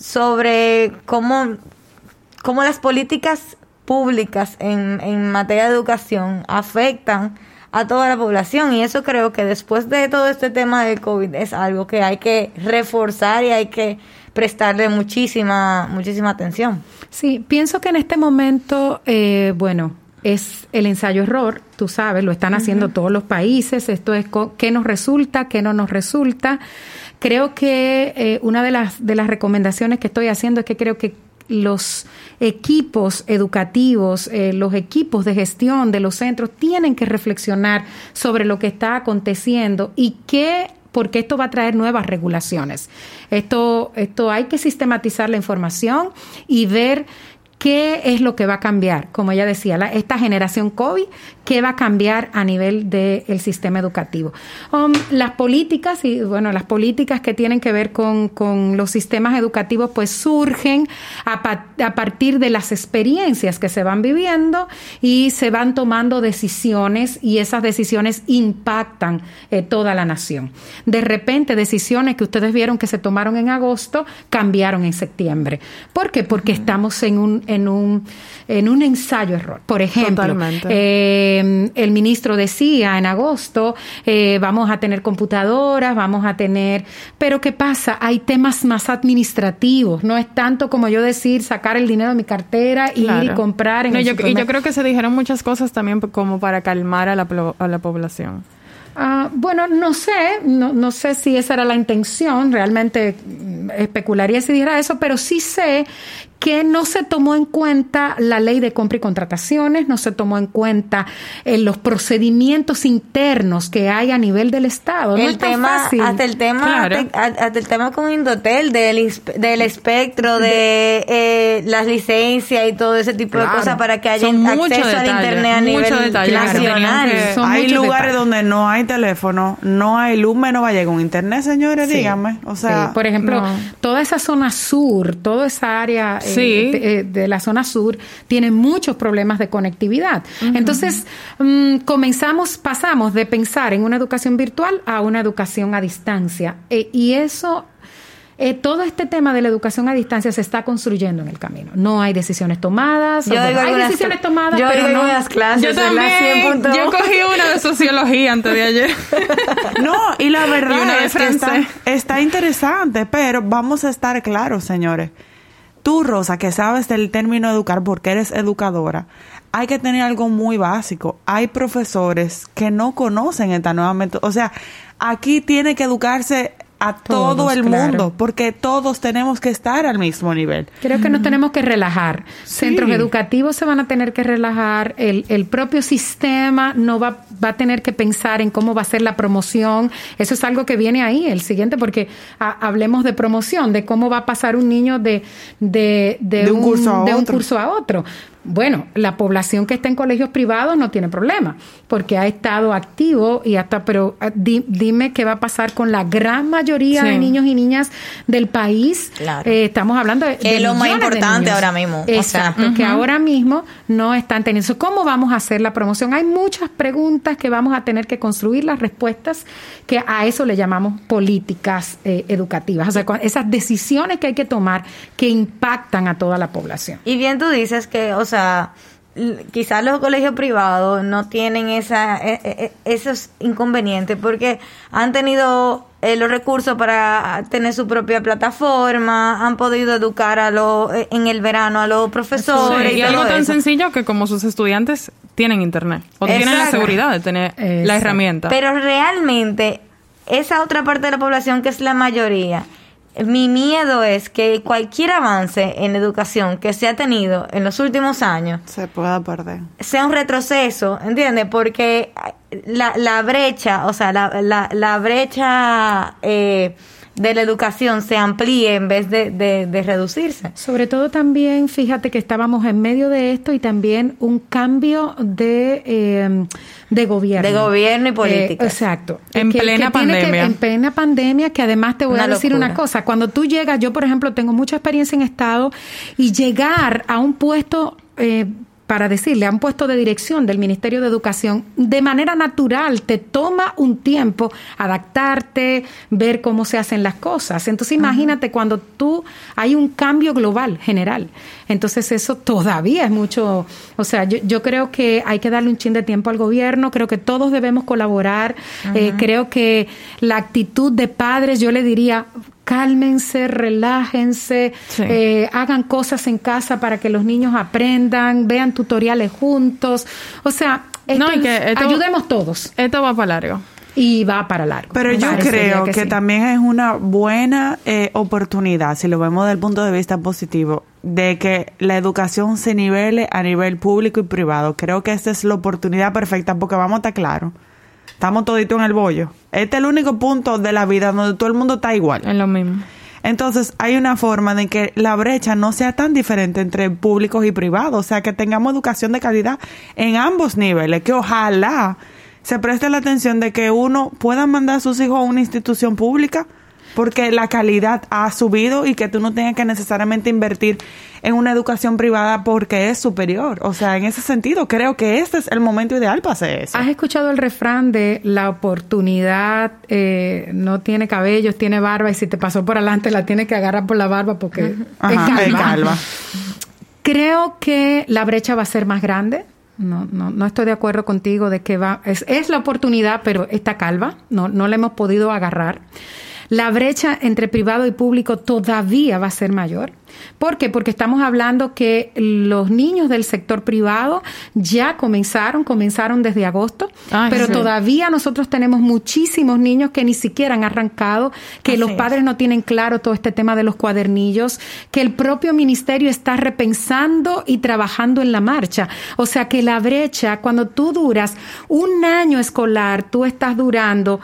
sobre cómo, cómo las políticas públicas en, en materia de educación afectan a toda la población y eso creo que después de todo este tema del COVID es algo que hay que reforzar y hay que prestarle muchísima muchísima atención. Sí, pienso que en este momento, eh, bueno, es el ensayo-error, tú sabes, lo están haciendo todos los países, esto es qué nos resulta, qué no nos resulta. Creo que eh, una de las, de las recomendaciones que estoy haciendo es que creo que los equipos educativos, eh, los equipos de gestión de los centros tienen que reflexionar sobre lo que está aconteciendo y qué porque esto va a traer nuevas regulaciones. Esto, esto hay que sistematizar la información y ver qué es lo que va a cambiar. Como ella decía, la- esta generación COVID, qué va a cambiar a nivel del sistema educativo. Um, las políticas, y bueno, las políticas que tienen que ver con, con los sistemas educativos, pues surgen a, pa- a partir de las experiencias que se van viviendo y se van tomando decisiones y esas decisiones impactan eh, toda la nación. De repente, decisiones que ustedes vieron que se tomaron en agosto cambiaron en septiembre. ¿Por qué? Porque estamos en un, en un, en un ensayo error. Por ejemplo, eh, el ministro decía en agosto, eh, vamos a tener computadoras, vamos a tener, pero ¿qué pasa? Hay temas más administrativos, no es tanto como yo decir sacar el dinero de mi cartera y ir y Claro. comprar en No, el yo- y yo creo que se dijeron muchas cosas también como para calmar a la, a la población. Ah, bueno, no sé, no, no sé si esa era la intención, realmente mm, especularía si dijera eso, pero sí sé que no se tomó en cuenta la ley de compra y contrataciones, no se tomó en cuenta eh, los procedimientos internos que hay a nivel del Estado. no el es tan tema, fácil. hasta el tema, Claro. hasta el tema con Indotel, del, del espectro, de eh, las licencias y todo ese tipo de cosas para que haya Son acceso al detalles, internet a nivel detalles nacional. que- hay lugares donde no hay teléfono, no hay luz, menos va a llegar un internet, señores, Sí. díganme. O sea, Sí, por ejemplo, no. toda esa zona sur, toda esa área eh, Sí. de, eh, de la zona sur tiene muchos problemas de conectividad. Entonces, mm, comenzamos, pasamos de pensar en una educación virtual a una educación a distancia. Eh, y eso eh, todo este tema de la educación a distancia se está construyendo en el camino. No hay decisiones tomadas. Yo bueno, hay decisiones tomadas, yo pero no. algunas clases Yo también. 100.1. Yo cogí una de sociología antes de ayer. <laughs> No, y la verdad Y es que está, está interesante, pero vamos a estar claros, señores. Tú, Rosa, que sabes del término educar porque eres educadora, hay que tener algo muy básico. Hay profesores que no conocen esta nueva método. O sea, aquí tiene que educarse a todo el claro. mundo, porque todos tenemos que estar al mismo nivel. Creo que nos tenemos que relajar. Centros educativos se van a tener que relajar. El, el propio sistema no va, va a tener que pensar en cómo va a ser la promoción. Eso es algo que viene ahí, el siguiente, porque ha- hablemos de promoción, de cómo va a pasar un niño de, de, De un curso a de un curso a otro. Bueno, la población que está en colegios privados no tiene problema, porque ha estado activo y hasta, pero ah, di- dime qué va a pasar con la gran mayoría Sí. de niños y niñas del país. Claro. Eh, estamos hablando de, Que es lo más importante ahora mismo, o sea, Exacto, que ujú. ahora mismo no están teniendo. ¿Cómo vamos a hacer la promoción? Hay muchas preguntas que vamos a tener que construir las respuestas, que a eso le llamamos políticas eh, educativas, o sea, con esas decisiones que hay que tomar que impactan a toda la población. Y bien tú dices que, o sea, l- quizás los colegios privados no tienen esa, e- e- esos inconvenientes porque han tenido eh, los recursos para tener su propia plataforma, han podido educar a los eh, en el verano a los profesores Sí, y, y algo tan eso. sencillo que como sus estudiantes tienen internet o tienen la seguridad de tener la Exacto. herramienta. Pero realmente, esa otra parte de la población que es la mayoría, mi miedo es que cualquier avance en educación que se ha tenido en los últimos años se pueda perder. sea un retroceso, ¿entiendes? Porque la, la brecha, o sea, la, la, la brecha eh, de la educación se amplíe en vez de, de, de reducirse. Sobre todo también, fíjate que estábamos en medio de esto y también un cambio de, eh, de gobierno. De gobierno y Eh, políticas. exacto. En Que- plena que- pandemia. en plena pandemia, que además te voy Una a decir locura. una cosa. Cuando tú llegas, yo por ejemplo tengo mucha experiencia en Estado y llegar a un puesto... Eh, para decirle, a un puesto de dirección del Ministerio de Educación, de manera natural te toma un tiempo adaptarte, ver cómo se hacen las cosas. Entonces imagínate cuando tú hay un cambio global, general. Entonces eso todavía es mucho, o sea, yo, yo creo que hay que darle un chin de tiempo al gobierno, creo que todos debemos colaborar, eh, creo que la actitud de padres, yo le diría, cálmense, relájense, Sí. eh, hagan cosas en casa para que los niños aprendan, vean tutoriales juntos, o sea, esto No, y que es- esto- ayudemos todos. Esto va para largo. Y va para largo. Pero yo creo que, sí. también es una buena eh, oportunidad, si lo vemos desde el punto de vista positivo, de que la educación se nivele a nivel público y privado. Creo que esta es la oportunidad perfecta porque vamos a estar claros. Estamos toditos en el bollo. Este es el único punto de la vida donde todo el mundo está igual. Es lo mismo. Entonces, hay una forma de que la brecha no sea tan diferente entre públicos y privados, o sea, que tengamos educación de calidad en ambos niveles, que ojalá se preste la atención de que uno pueda mandar a sus hijos a una institución pública, porque la calidad ha subido y que tú no tengas que necesariamente invertir en una educación privada porque es superior. O sea, en ese sentido, creo que este es el momento ideal para hacer eso. ¿Has escuchado el refrán de la oportunidad eh, no tiene cabellos, tiene barba y si te pasó por adelante la tienes que agarrar por la barba porque Ajá, es calva. Creo que la brecha va a ser más grande. No, no, no estoy de acuerdo contigo de que va, es, es la oportunidad, pero está calva, no, no la hemos podido agarrar. La brecha entre privado y público todavía va a ser mayor. ¿Por qué? Porque estamos hablando que los niños del sector privado ya comenzaron, comenzaron desde agosto, Ay, pero sí. todavía nosotros tenemos muchísimos niños que ni siquiera han arrancado, que Así los es. padres no tienen claro todo este tema de los cuadernillos, que el propio ministerio está repensando y trabajando en la marcha. O sea que la brecha, cuando tú duras un año escolar, tú estás durando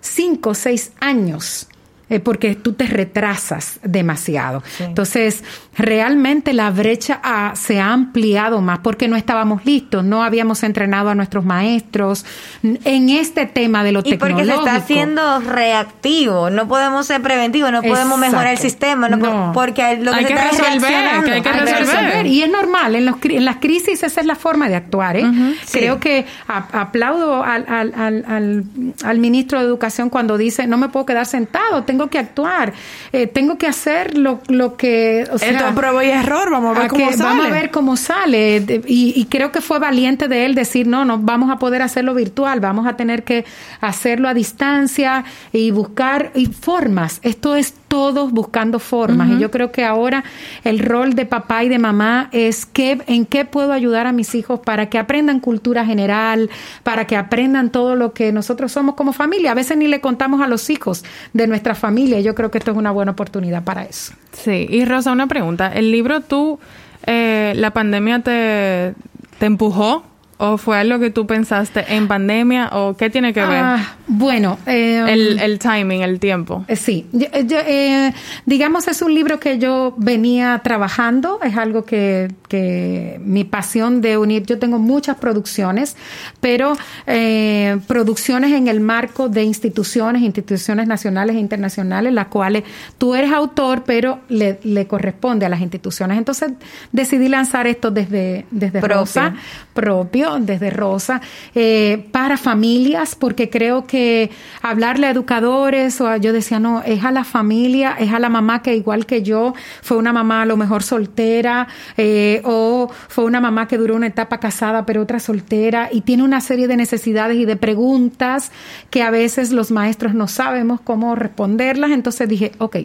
cinco o seis años. Eh, porque tú te retrasas demasiado. Entonces, realmente la brecha ha- se ha ampliado más porque no estábamos listos, no habíamos entrenado a nuestros maestros en este tema de lo Y porque se tecnológico. está haciendo reactivo, no podemos ser preventivos, no podemos mejorar el sistema, no, po- No. porque lo que Hay se que está es resolver, que hay que Hay que resolver. resolver. Y es normal, en, los, en las crisis esa es la forma de actuar. ¿eh? Creo que a- aplaudo al, al, al, al, al ministro de Educación cuando dice, no me puedo quedar sentado, tengo que actuar, eh, tengo que hacer lo, lo que... O sea, Esto es prueba y error, vamos a ver a cómo que sale. Vamos a ver cómo sale. Y, y creo que fue valiente de él decir, no, no vamos a poder hacerlo virtual, vamos a tener que hacerlo a distancia y buscar y formas. Esto es todos buscando formas. Y yo creo que ahora el rol de papá y de mamá es que, en qué puedo ayudar a mis hijos para que aprendan cultura general, para que aprendan todo lo que nosotros somos como familia. A veces ni le contamos a los hijos de nuestra familia. Yo creo que esto es una buena oportunidad para eso. Sí, y Rosa, una pregunta. ¿El libro tú, eh, la pandemia te, te empujó ¿O fue algo que tú pensaste en pandemia o qué tiene que ver? Ah, bueno, eh, el, el, timing, el tiempo. Eh, sí, yo, eh, digamos es un libro que yo venía trabajando, es algo que, que mi pasión de unir, yo tengo muchas producciones, pero eh, producciones en el marco de instituciones, instituciones nacionales e internacionales, las cuales tú eres autor, pero le, le corresponde a las instituciones. Entonces decidí lanzar esto desde, desde Rosa, propio desde Rosa, eh, para familias, porque creo que hablarle a educadores, o yo decía, no, es a la familia, es a la mamá que igual que yo, fue una mamá a lo mejor soltera, eh, o fue una mamá que duró una etapa casada, pero otra soltera, y tiene una serie de necesidades y de preguntas que a veces los maestros no sabemos cómo responderlas. Entonces dije, ok,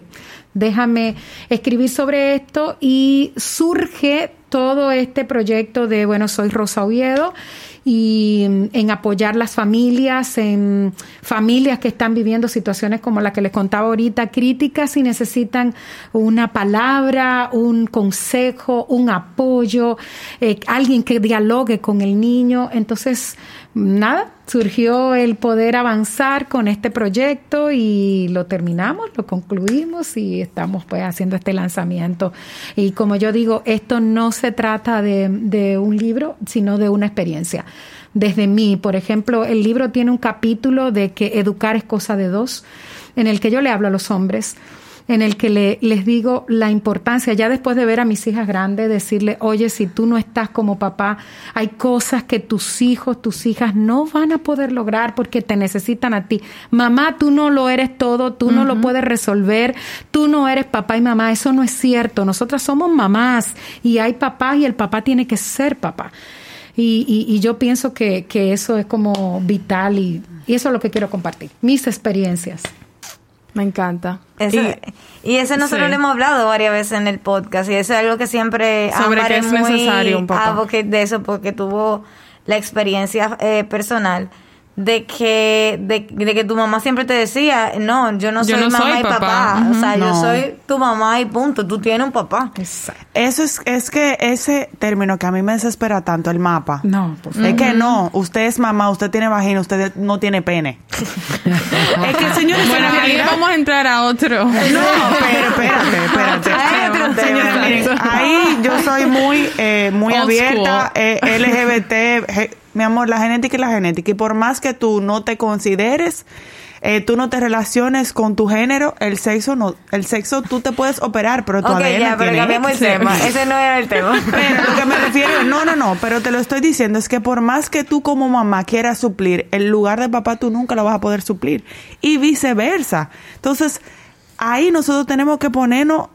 déjame escribir sobre esto y surge todo este proyecto de, bueno, soy Rosa Oviedo y en apoyar las familias, en familias que están viviendo situaciones como la que les contaba ahorita, críticas y necesitan una palabra, un consejo, un apoyo, eh, alguien que dialogue con el niño. Entonces, nada, surgió el poder avanzar con este proyecto y lo terminamos, lo concluimos y estamos pues haciendo este lanzamiento. Y como yo digo, esto no se trata de, de un libro, sino de una experiencia. Desde mí, por ejemplo, el libro tiene un capítulo de que educar es cosa de dos, en el que yo le hablo a los hombres en el que le, les digo la importancia, ya después de ver a mis hijas grandes, decirle, oye, si tú no estás como papá, hay cosas que tus hijos, tus hijas no van a poder lograr porque te necesitan a ti. Mamá, tú no lo eres todo, tú no lo puedes resolver, tú no eres papá y mamá, eso no es cierto. Nosotras somos mamás y hay papás y el papá tiene que ser papá. Y, y, yo pienso que, que, eso es como vital y, y eso es lo que quiero compartir, mis experiencias. Me encanta. y, eso nosotros lo hemos hablado varias veces en el podcast y eso es algo que siempre sobre que es necesario un poco de eso porque tuvo la experiencia eh, personal de que de, que tu mamá siempre te decía no yo no soy mamá y papá, o sea yo soy tu mamá y punto tú tienes un papá. Eso es es que ese término que a mí me desespera tanto el mapa. No es que no usted es mamá usted tiene vagina usted no tiene pene. <laughs> Es que señores bueno ahí vamos a entrar a otro. No pero espérate <laughs> espérate ahí yo soy muy eh, muy abierta eh, LGBT mi amor, la genética y la genética. Y por más que tú no te consideres, eh, tú no te relaciones con tu género, el sexo no, el sexo tú te puedes operar, pero todavía okay, ya, pero cambiamos el tema. <laughs> Ese no era el tema. Pero lo que me <laughs> refiero, no, no, no, pero te lo estoy diciendo es que por más que tú como mamá quieras suplir el lugar de papá, tú nunca lo vas a poder suplir y viceversa. Entonces ahí nosotros tenemos que ponernos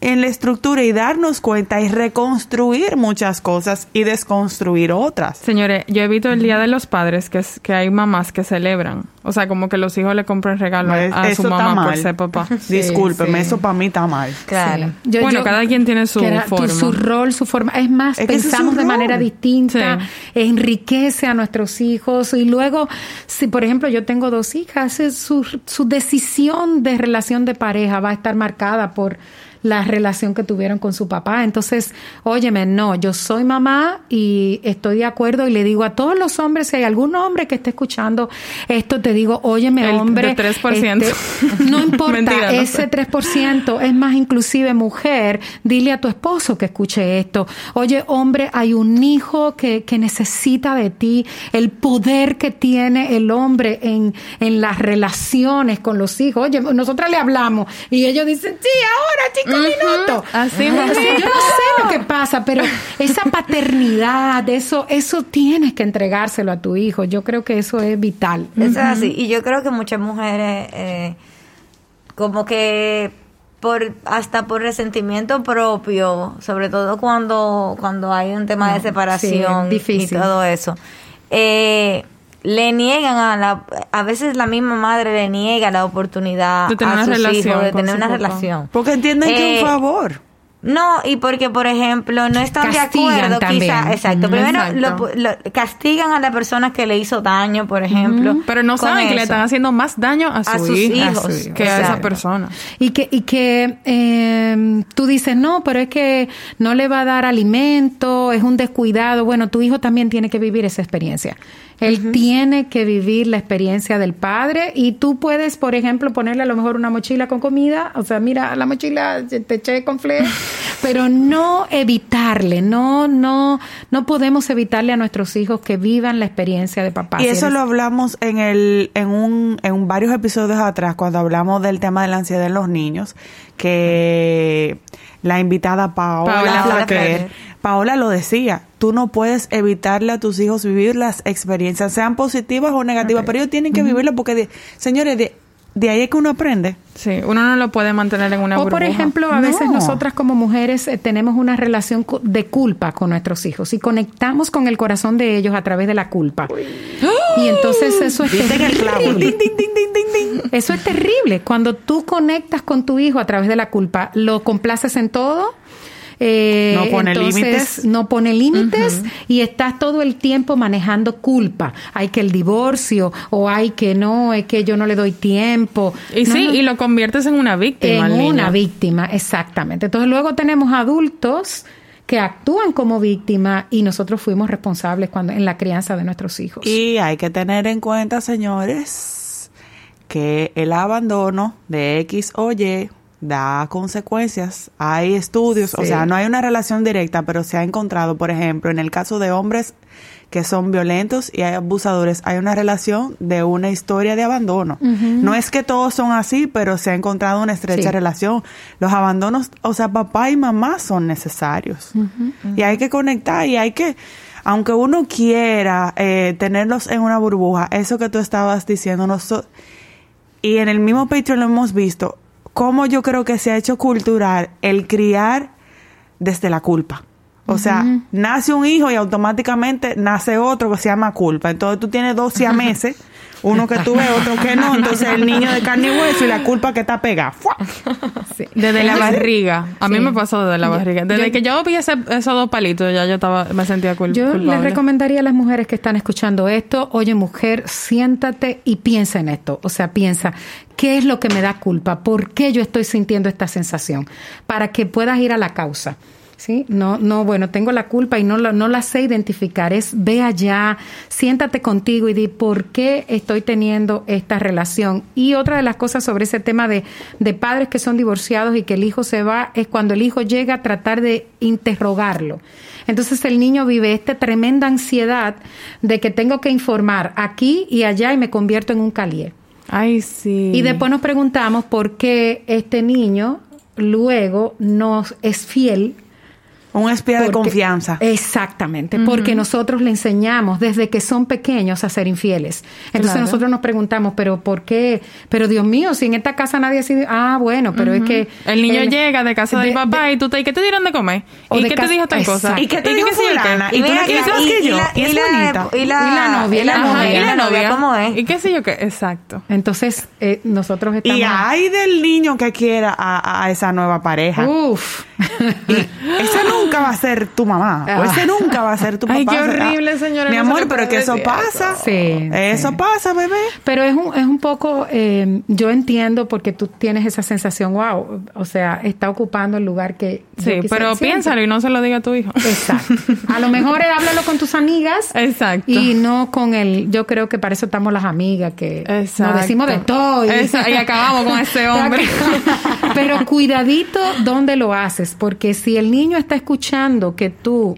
en la estructura y darnos cuenta y reconstruir muchas cosas y desconstruir otras. Señores, yo he visto el Día de los Padres que, es, que hay mamás que celebran. O sea, como que los hijos le compran regalo a su mamá por ser papá. <laughs> Discúlpeme, eso para mí está mal. Claro. bueno, cada quien tiene su forma. Su rol, su forma. Es más, pensamos de manera distinta, enriquece a nuestros hijos. Y luego, si por ejemplo yo tengo dos hijas, su, su decisión de relación de pareja va a estar marcada por la relación que tuvieron con su papá. Entonces, óyeme, no, yo soy mamá y estoy de acuerdo y le digo a todos los hombres, si hay algún hombre que esté escuchando esto, te digo, óyeme, hombre. 3%. Este, no <laughs> importa, ese 3%, es más, inclusive mujer, dile a tu esposo que escuche esto. Oye, hombre, hay un hijo que, que necesita de ti, el poder que tiene el hombre en, en las relaciones con los hijos. Oye, nosotras le hablamos y ellos dicen, sí, ahora, chicos minutos. Así Yo no sé lo que pasa, pero esa paternidad, eso, eso tienes que entregárselo a tu hijo. Yo creo que eso es vital. Eso es así. Y yo creo que muchas mujeres, eh, como que por hasta por resentimiento propio, sobre todo cuando, cuando hay un tema de separación difícil. y todo eso. Eh, le niegan a la a veces la misma madre le niega la oportunidad De tener a una sus relación hijos de tener una papá. relación Porque entienden que es Eh, un favor. no, y porque, por ejemplo, no están Castigan de acuerdo, también. quizá, exacto. Primero, exacto. lo- lo- castigan a la persona que le hizo daño, por ejemplo. Pero no saben que le están haciendo más daño a su A sus hijo hijos, que a esa persona. Y que, y que eh, tú dices, no, pero es que no le va a dar alimento, es un descuidado. Bueno, tu hijo también tiene que vivir esa experiencia. Él tiene que vivir la experiencia del padre y tú puedes, por ejemplo, ponerle a lo mejor una mochila con comida, o sea, mira, la mochila te eché con fle, <laughs> pero no evitarle, no, no, no podemos evitarle a nuestros hijos que vivan la experiencia de papá. Y Si eso eres- lo hablamos en el en un en varios episodios atrás cuando hablamos del tema de la ansiedad en los niños que la invitada Paola, Paola Flaquer, Flaquer. Paola lo decía, tú no puedes evitarle a tus hijos vivir las experiencias, sean positivas o negativas, pero ellos tienen que vivirlo porque, de- señores, de, de ahí es que uno aprende. Sí, uno no lo puede mantener en una O por ejemplo, a No. veces nosotras como mujeres eh, tenemos una relación de culpa con nuestros hijos y conectamos con el corazón de ellos a través de la culpa. Y entonces eso es Diste en el clavo. terrible. Ding, ding, ding, ding, ding, ding. Eso es terrible. Cuando tú conectas con tu hijo a través de la culpa, lo complaces en todo. Eh, No pone entonces, límites. No pone límites y estás todo el tiempo manejando culpa. Hay que el divorcio o hay que no, es que yo no le doy tiempo. Y No, sí, no. y lo conviertes en una víctima. En niño. una víctima, exactamente. Entonces luego tenemos adultos que actúan como víctima y nosotros fuimos responsables cuando en la crianza de nuestros hijos. Y hay que tener en cuenta, señores, que el abandono de X o Y da consecuencias. Hay estudios, o sea, no hay una relación directa, pero se ha encontrado, por ejemplo, en el caso de hombres que son violentos y hay abusadores, hay una relación de una historia de abandono. No es que todos son así, pero se ha encontrado una estrecha Sí. relación. Los abandonos, o sea, papá y mamá son necesarios. Y hay que conectar y hay que, aunque uno quiera eh, tenerlos en una burbuja, eso que tú estabas diciendo, noso- y en el mismo Patreon lo hemos visto, cómo yo creo que se ha hecho cultural el criar desde la culpa. O sea, nace un hijo y automáticamente nace otro que se llama culpa. Entonces tú tienes dos siameses, <laughs> uno que tú ves, otro que no. Entonces el niño de carne y hueso y la culpa que está pegada. Desde la barriga. A mí Sí. me pasó desde la barriga. Desde yo- que yo vi ese- esos dos palitos, ya yo estaba, me sentía cul- Yo culpable. les recomendaría a las mujeres que están escuchando esto, oye mujer, siéntate y piensa en esto. O sea, piensa, ¿qué es lo que me da culpa? ¿Por qué yo estoy sintiendo esta sensación? Para que puedas ir a la causa. ¿Sí? No, no, bueno, tengo la culpa y no, la- no la sé identificar. Es ve allá, siéntate contigo y di por qué estoy teniendo esta relación. Y otra de las cosas sobre ese tema de, de padres que son divorciados y que el hijo se va es cuando el hijo llega a tratar de interrogarlo. Entonces el niño vive esta tremenda ansiedad de que tengo que informar aquí y allá y me convierto en un calier. Ay, sí. Y después nos preguntamos por qué este niño luego nos es fiel. Un espía de confianza. Exactamente, porque nosotros le enseñamos desde que son pequeños a ser infieles. Entonces Claro. nosotros nos preguntamos, pero ¿por qué? Pero Dios mío, si en esta casa nadie ha sido... Ah, bueno, pero es que... El niño llega de casa del de- papá de- y tú te ¿y qué te dieron de comer? O ¿Y de qué te dijo tal cosa? ¿Y qué te dijo fulana? ¿Y Y tú quieres más que yo. Y es la- bonita. y la, Y la novia, y la novia. y la novia, ¿cómo es? ¿Y qué sé yo qué? Exacto. Entonces, eh, nosotros estamos... Y hay del niño que quiera a, a esa nueva pareja. Uf. Y ese nunca va a ser tu mamá. O ese nunca va a ser tu <laughs> papá. Ay, qué horrible, señora, Mi no se amor, le pero es que eso pasa. Sí, Eso sí. pasa, bebé. Pero es un, es un poco, eh, yo entiendo porque tú tienes esa sensación, wow, o sea, está ocupando el lugar que... Sí, pero piénsalo y no se lo diga a tu hijo. Exacto. <laughs> A lo mejor háblalo con tus amigas. Exacto. Y no con el, yo creo que para eso estamos las amigas, que Exacto. nos decimos de todo. Esa- y acabamos con ese <laughs> hombre. Pero cuidadito dónde lo haces, porque si el niño está escuchando que tú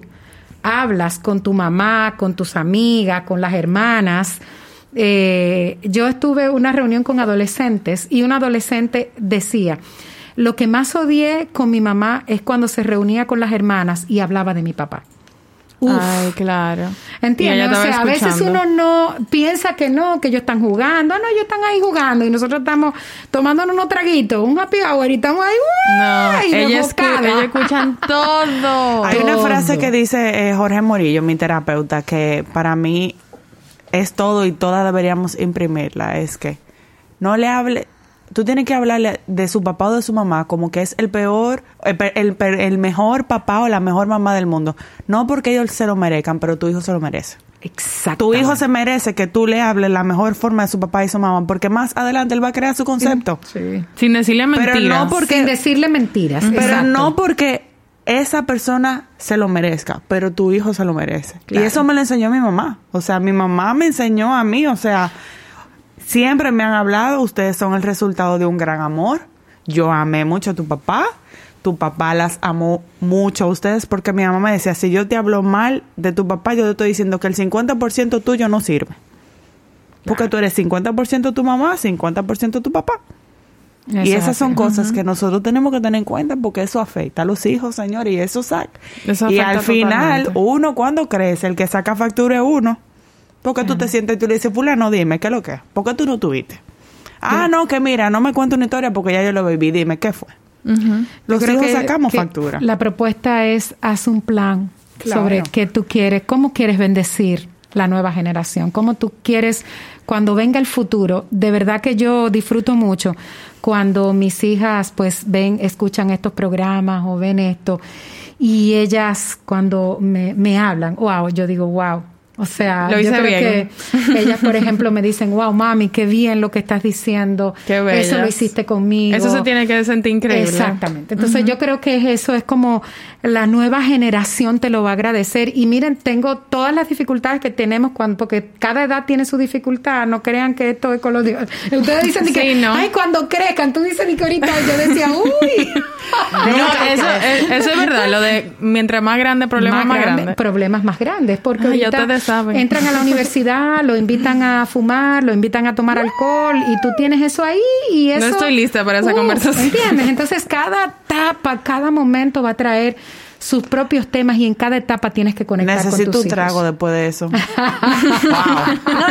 hablas con tu mamá, con tus amigas, con las hermanas, eh, yo estuve en una reunión con adolescentes y un adolescente decía, lo que más odié con mi mamá es cuando se reunía con las hermanas y hablaba de mi papá. Uf. Ay, claro. Ella O sea, a veces uno no piensa que no, que ellos están jugando. No, ellos están ahí jugando y nosotros estamos tomándonos unos traguitos, un happy hour y estamos ahí. No, ¡uy! ellos, escu- ellos escuchan todo. <laughs> Hay una frase que dice eh, Jorge Morillo, mi terapeuta, que para mí es todo y todas deberíamos imprimirla, es que no le hable, tú tienes que hablarle de su papá o de su mamá como que es el peor, el, el el mejor papá o la mejor mamá del mundo. No porque ellos se lo merezcan, pero tu hijo se lo merece. Exacto. Tu hijo se merece que tú le hables la mejor forma de su papá y su mamá, porque más adelante él va a crear su concepto. Sin decirle Pero mentiras. no porque Sin decirle mentiras. pero exacto. no porque esa persona se lo merezca, pero tu hijo se lo merece. Claro. Y eso me lo enseñó mi mamá. O sea, mi mamá me enseñó a mí, o sea, siempre me han hablado, ustedes son el resultado de un gran amor. Yo amé mucho a tu papá, tu papá las amó mucho a ustedes porque mi mamá me decía, si yo te hablo mal de tu papá, yo te estoy diciendo que el 50% tuyo no sirve. Porque tú eres 50% tu mamá, 50% tu papá. Eso y es esas son cosas que nosotros tenemos que tener en cuenta porque eso afecta a los hijos, señor, y eso saca. Eso y al final, totalmente. uno cuando crece, el que saca factura es uno. Porque tú te sientes y tú le dices, fulano, dime, ¿qué es lo que es? ¿Por qué tú no tuviste? Ah, no, que mira, no me cuento una historia porque ya yo lo viví. Dime, ¿qué fue? Yo Los creo hijos que- sacamos que factura. La propuesta es haz un plan Claro. sobre qué tú quieres, cómo quieres bendecir la nueva generación, cómo tú quieres cuando venga el futuro. De verdad que yo disfruto mucho cuando mis hijas pues ven, escuchan estos programas o ven esto y ellas cuando me, me hablan, wow, yo digo wow. O sea, Lo yo creo bien. que ellas, por ejemplo, me dicen, wow, mami, qué bien lo que estás diciendo. Qué Eso lo hiciste conmigo. Eso se tiene que sentir increíble. Exactamente. Entonces yo creo que eso es como la nueva generación te lo va a agradecer. Y miren, tengo todas las dificultades que tenemos cuando, porque cada edad tiene su dificultad. No crean que esto es con los dios. Ustedes dicen que, <laughs> ay, cuando crezcan, tú dices que ahorita yo decía, <laughs> uy. No, eso, es- eso es verdad. Lo de mientras más grande, problemas más, grande- grandes. Problemas más grandes, porque Ay, ahorita ustedes saben. entran a la universidad, lo invitan a fumar, lo invitan a tomar alcohol y tú tienes eso ahí y No eso... estoy lista para esa Uh, conversación. ¿Entiendes? Entonces cada etapa, cada momento va a traer sus propios temas y en cada etapa tienes que conectar Necesito con tus un trago después de eso. <laughs> wow.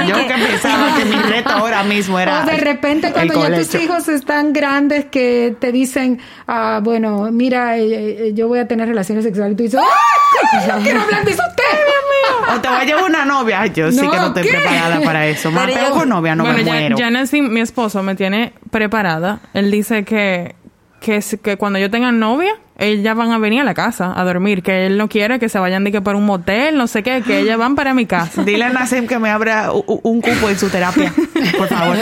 Yo que pensaba que mi reto ahora mismo era. O de repente cuando ya tus hijos están grandes que te dicen, ah, bueno, mira, eh, eh, yo voy a tener relaciones sexuales y tú dices, ¡ah! Yo quiero <laughs> hablar de esos temas. O te va a llevar una novia. Yo sí que no estoy ¿qué? preparada para eso. Más pego con novia, no bueno, me ya, muero. ya Nancy, mi esposo, me tiene preparada. Él dice que, que, que cuando yo tenga novia, ellas van a venir a la casa a dormir. Que él no quiere que se vayan de que para un motel, no sé qué, que ellas van para mi casa. <laughs> Dile a Nassim que me abra un cupo en su terapia, por favor.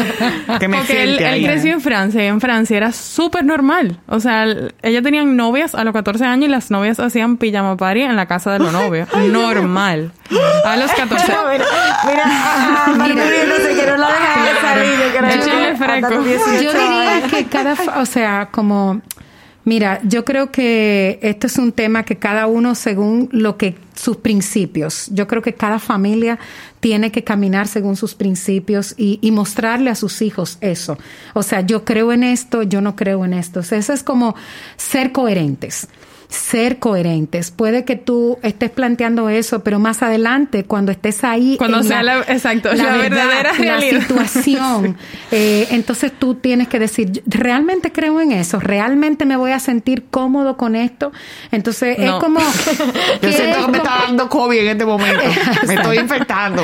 Que me Porque él, él ahí. creció en Francia y en Francia era súper normal. O sea, el- ellas tenían novias a los 14 años y las novias hacían pijama party en la casa de los novios. <laughs> normal. A los 14. Mira, mira, ah, Marguerite, no sé, que no la dejan de salir, yo creo. Échale fresco. Hasta los 18 Yo diría que cada, fa- o sea, como, mira, yo creo que esto es un tema que cada uno según lo que sus principios. Yo creo que cada familia tiene que caminar según sus principios y, y mostrarle a sus hijos eso. O sea, yo creo en esto, yo no creo en esto. O sea, eso es como ser coherentes ser coherentes. Puede que tú estés planteando eso, pero más adelante, cuando estés ahí, Cuando en sea la- exacto, la verdadera la realidad. situación, <laughs> eh, entonces tú tienes que decir, "Yo realmente creo en eso, realmente me voy a sentir cómodo con esto. Entonces No. es como <laughs> Yo ¿qué siento es que me está dando COVID en este momento. Me <laughs> estoy infectando.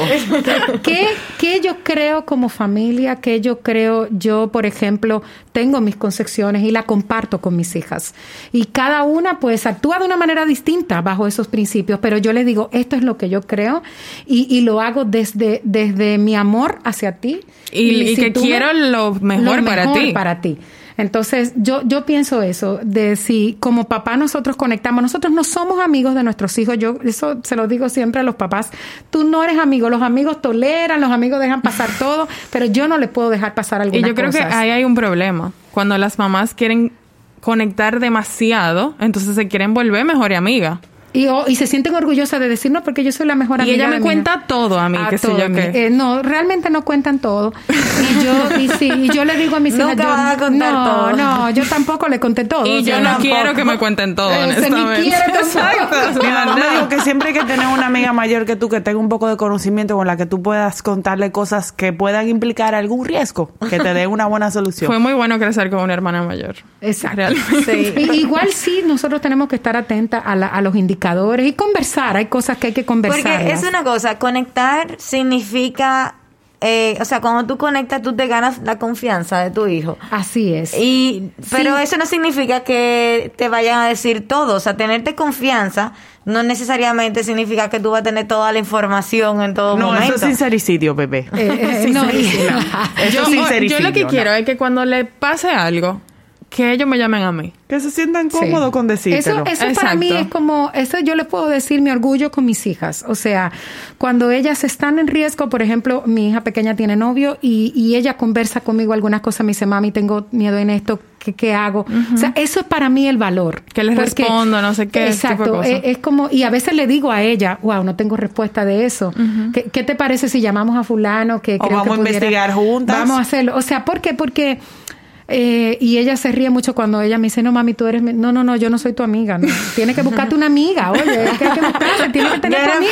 ¿Qué, qué yo creo como familia? ¿Qué yo creo? Yo, por ejemplo, tengo mis concepciones y la comparto con mis hijas. Y cada una, pues, actúa de una manera distinta bajo esos principios. Pero yo les digo, esto es lo que yo creo y, y lo hago desde, desde mi amor hacia ti. Y- y que me- quiero lo mejor para ti. para ti. Entonces, yo, yo pienso eso, de si como papá nosotros conectamos, nosotros no somos amigos de nuestros hijos, yo eso se lo digo siempre a los papás, tú no eres amigo, los amigos toleran, los amigos dejan pasar <laughs> todo, pero yo no le puedo dejar pasar Y algunas yo creo cosas. que ahí hay un problema. Cuando las mamás quieren conectar demasiado, entonces se quieren volver mejor amiga. Y, oh, y se sienten orgullosas de decir, no, porque yo soy la mejor Y amiga. ella me cuenta hija". todo a mí, A sé todo yo mí. qué. Eh, no, realmente no cuentan todo. <laughs> Y yo, y sí, y yo le digo a mis Nunca hijas, yo, van a contar no, todo. no, yo tampoco le conté todo. Y o sea, yo no tampoco. quiero que me cuenten todo, Ese ni honestamente. quiere tampoco. <laughs> Exacto. Mi mamá me dijo que siempre hay que tener una amiga mayor que tú que tenga un poco de conocimiento con la que tú puedas contarle cosas que puedan implicar algún riesgo, que te dé una buena solución. Fue muy bueno crecer con una hermana mayor. Exacto. Sí. <laughs> Igual sí, nosotros tenemos que estar atentas a, la- a los indicadores y conversar. Hay cosas que hay que conversar. Porque es una cosa, conectar significa, eh, o sea, cuando tú conectas, tú te ganas la confianza de tu hijo. Así es. Y, pero Sí. eso no significa que te vayan a decir todo. O sea, tenerte confianza no necesariamente significa que tú vas a tener toda la información en todo No, momento. eso es sincericidio, bebé. eh, <laughs> no, Sincericidio. <laughs> Eso yo, es yo sincericidio, lo que no. quiero es que cuando le pase algo, que ellos me llamen a mí. Que se sientan Sí. cómodos con decírtelo. Eso, eso para mí es como, eso yo le puedo decir mi orgullo con mis hijas. O sea, cuando ellas están en riesgo, por ejemplo, mi hija pequeña tiene novio y, y ella conversa conmigo algunas cosas, me dice, mami, tengo miedo en esto, ¿qué, qué hago? O sea, eso es para mí el valor. Que les Porque- respondo, no sé qué, ese tipo de Exacto, cosas. es, es como, y a veces le digo a ella, wow, no tengo respuesta de eso. ¿Qué, qué te parece si llamamos a fulano? Que O creo vamos que a pudiera- investigar juntas. Vamos a hacerlo. O sea, ¿por qué? Porque... eh, y ella se ríe mucho cuando ella me dice, no mami, tú eres mi-". No, no, no, yo no soy tu amiga. No. <laughs> Tienes que buscarte una amiga, oye, es que hay que buscarse, tienes que tener tu amiga.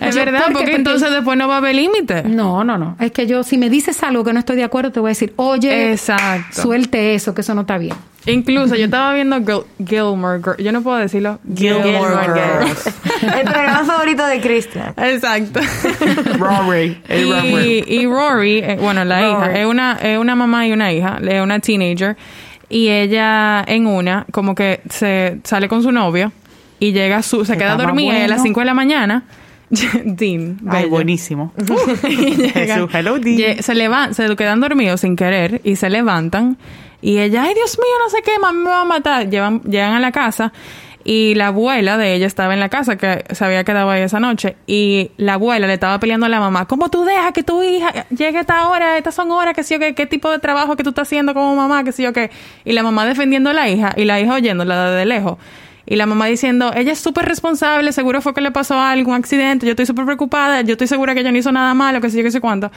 <laughs> Es Yo- verdad, porque, entonces después no va a haber límite. No, no, no. Es que yo, si me dices algo que no estoy de acuerdo, te voy a decir, oye, Exacto. suelte eso, que eso no está bien. Incluso yo estaba viendo Gil- Gilmore Girls. Yo no puedo decirlo. Gilmore Girls. <laughs> El programa favorito de Christian. Exacto. Rory. y, y Rory, eh, bueno, la hija, es una, es una mamá y una hija, es una teenager, y ella en una, como que se sale con su novio y llega a su, se queda dormida y a las bueno. 5 de la mañana. <laughs> Dean, Ay, bello. buenísimo. <laughs> Y llegan- Jesús, hello, Dean. se levan, se quedan dormidos sin querer y se levantan y ella, ay Dios mío, no sé qué, mami me va a matar. Llevan, llegan a la casa y la abuela de ella estaba en la casa que se había quedado ahí esa noche y la abuela le estaba peleando a la mamá, ¿cómo tú dejas que tu hija llegue a esta hora, estas son horas, que sé yo qué, qué tipo de trabajo que tú estás haciendo como mamá, que sé yo qué? Y la mamá defendiendo a la hija y la hija oyéndola de lejos. Y la mamá diciendo, ella es súper responsable, seguro fue que le pasó algo, un accidente, yo estoy súper preocupada, yo estoy segura que ella no hizo nada malo, que sé yo, qué sé cuánto.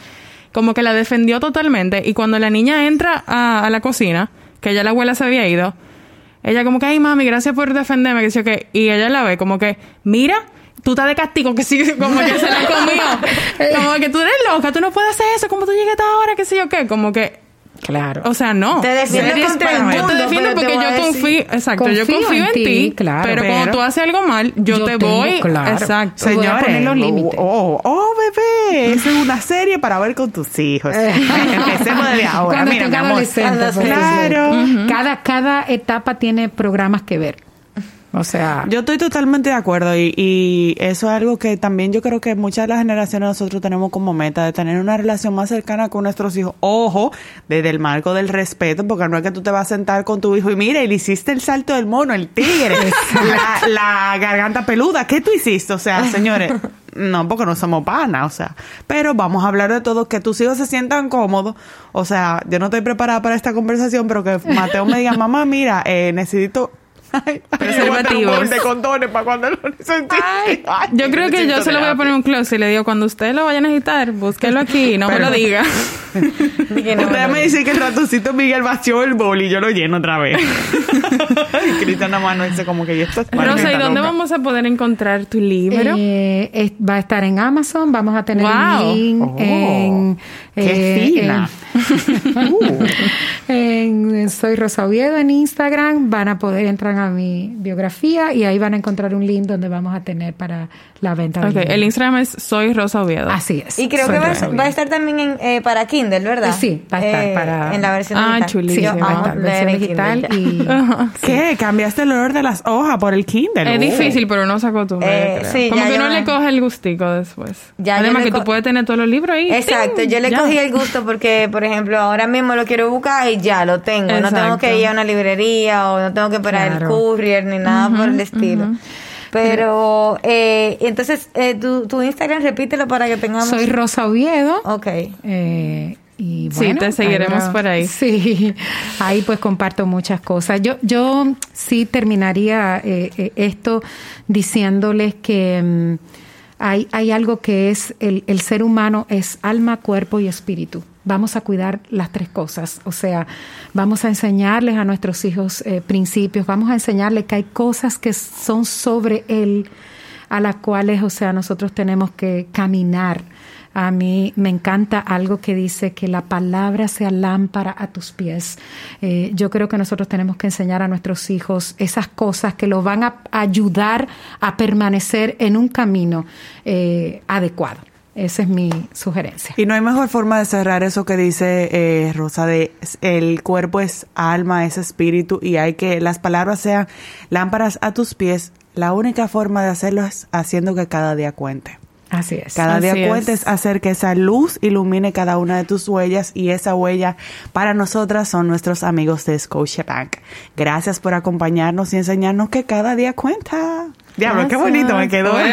Como que la defendió totalmente. Y cuando la niña entra a, a la cocina, que ya la abuela se había ido, ella como que, ay mami, gracias por defenderme, que yo qué. Y ella la ve como que, mira, tú estás de castigo, que sí, <laughs> como que se la comió. <laughs> Como que tú eres loca, tú no puedes hacer eso, como tú llegas a esta hora, que sé yo qué. Como que, Claro. o sea, no. Te defiendo Series contra para el mí. Yo te defiendo te porque yo confío, exacto, yo Confío en en ti, claro. pero, cuando tú haces algo mal, yo, Yo te tengo- voy, claro. exacto. Voy a Señores, poner los límites. oh, oh, bebé, esa es una serie para ver con tus hijos. <laughs> Empecemos desde ahora. Cuando Mira, mi amor. Claro. cada, cada etapa tiene programas que ver. O sea, Yo estoy totalmente de acuerdo y, y eso es algo que también yo creo que muchas de las generaciones nosotros tenemos como meta de tener una relación más cercana con nuestros hijos. Ojo, desde el marco del respeto, porque no es que tú te vas a sentar con tu hijo y mira, y le hiciste el salto del mono, el tigre, <laughs> la, la garganta peluda, ¿qué tú hiciste? O sea, señores, <laughs> no, porque no somos panas, o sea, pero vamos a hablar de todo, que tus hijos se sientan cómodos. O sea, yo no estoy preparada para esta conversación, pero que Mateo me diga, mamá, mira, eh, necesito... Ay, Preservativos. un de condones para cuando lo necesite. <laughs> Ay, Yo creo que yo se lo voy a poner en un closet y le digo, cuando usted lo vaya a necesitar, búsquelo aquí, no me lo diga. <laughs> Usted me dice que el ratoncito Miguel vació el bol y yo lo lleno otra vez. <laughs> y Cristian nada más no dice como que ya está. Rosa, ¿y dónde vamos a poder encontrar tu libro? eh, es- va a estar en Amazon, vamos a tener Wow. un link Oh, en... qué fina. en- en Soy Rosa Oviedo en Instagram, van a poder entrar a mi biografía y ahí van a encontrar un link donde vamos a tener para la venta del Ok, libro. el Instagram es Soy Rosa Oviedo. Así es. Y creo Soy que va, a estar también en, eh, para Kindle, ¿verdad? Sí, va a estar para- En la versión Ah, digital. chulísimo. Yo Va a estar versión digital y... <laughs> ¿Qué? ¿Cambiaste el olor de las hojas por el Kindle? Es Oh. difícil, pero uno se acostumbra. Eh, sí, Como ya que me- le coge el gustico después. Ya Además que tú puedes tener todos los libros ahí. Exacto, ¡ting! yo le Ya. cogí el gusto porque, por ejemplo, ahora mismo lo quiero buscar y ya lo tengo. No tengo que ir a una librería o no tengo que esperar el Claro. Courier ni nada por el estilo. Pero, eh, entonces, eh, tu, tu Instagram, repítelo para que tengamos... Soy Rosa Oviedo. Ok. Eh, y Sí, bueno, te seguiremos ahí por ahí. Sí, <laughs> ahí pues comparto muchas cosas. Yo, yo sí terminaría eh, eh, esto diciéndoles que mm, hay, hay algo que es el, el ser humano es alma, cuerpo y espíritu. Vamos a cuidar las tres cosas, o sea, vamos a enseñarles a nuestros hijos eh, principios, vamos a enseñarles que hay cosas que son sobre él a las cuales, o sea, nosotros tenemos que caminar. A mí me encanta algo que dice que la palabra sea lámpara a tus pies. Eh, yo creo que nosotros tenemos que enseñar a nuestros hijos esas cosas que los van a ayudar a permanecer en un camino eh, adecuado. Esa es mi sugerencia. Y no hay mejor forma de cerrar eso que dice eh, Rosa de el cuerpo es alma, es espíritu y hay que las palabras sean lámparas a tus pies. La única forma de hacerlo es haciendo que cada día cuente. Así es. Cada Así día cuentes es. hacer que esa luz ilumine cada una de tus huellas y esa huella para nosotras son nuestros amigos de Scotiabank. Gracias por acompañarnos y enseñarnos que cada día cuenta. Diablo, qué bonito me quedó. <laughs>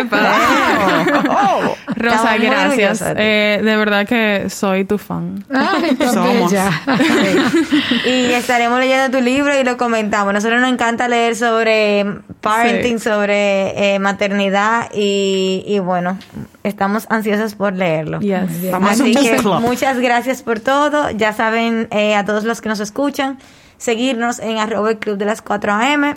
Oh. Rosa, gracias. Eh, de verdad que soy tu fan. Ay, <laughs> Somos. <laughs> Y estaremos leyendo tu libro y lo comentamos. Nosotros nos encanta leer sobre parenting, sobre eh, maternidad y, y bueno, estamos ansiosas por leerlo. Yes. Así un que muchas gracias por todo. Ya saben, eh, a todos los que nos escuchan, seguirnos en arroba el club de las 4 AM.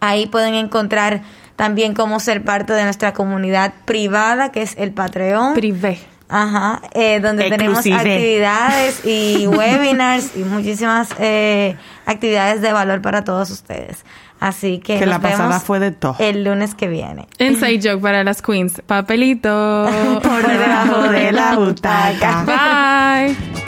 Ahí pueden encontrar también cómo ser parte de nuestra comunidad privada, que es el Patreon. Privé. Ajá, eh, donde tenemos actividades y <laughs> webinars y muchísimas eh, actividades de valor para todos ustedes. Así que, Que la pasada vemos fue de todo. el lunes que viene. Inside <laughs> joke para las queens. Papelito. <laughs> Por debajo de la butaca. Bye.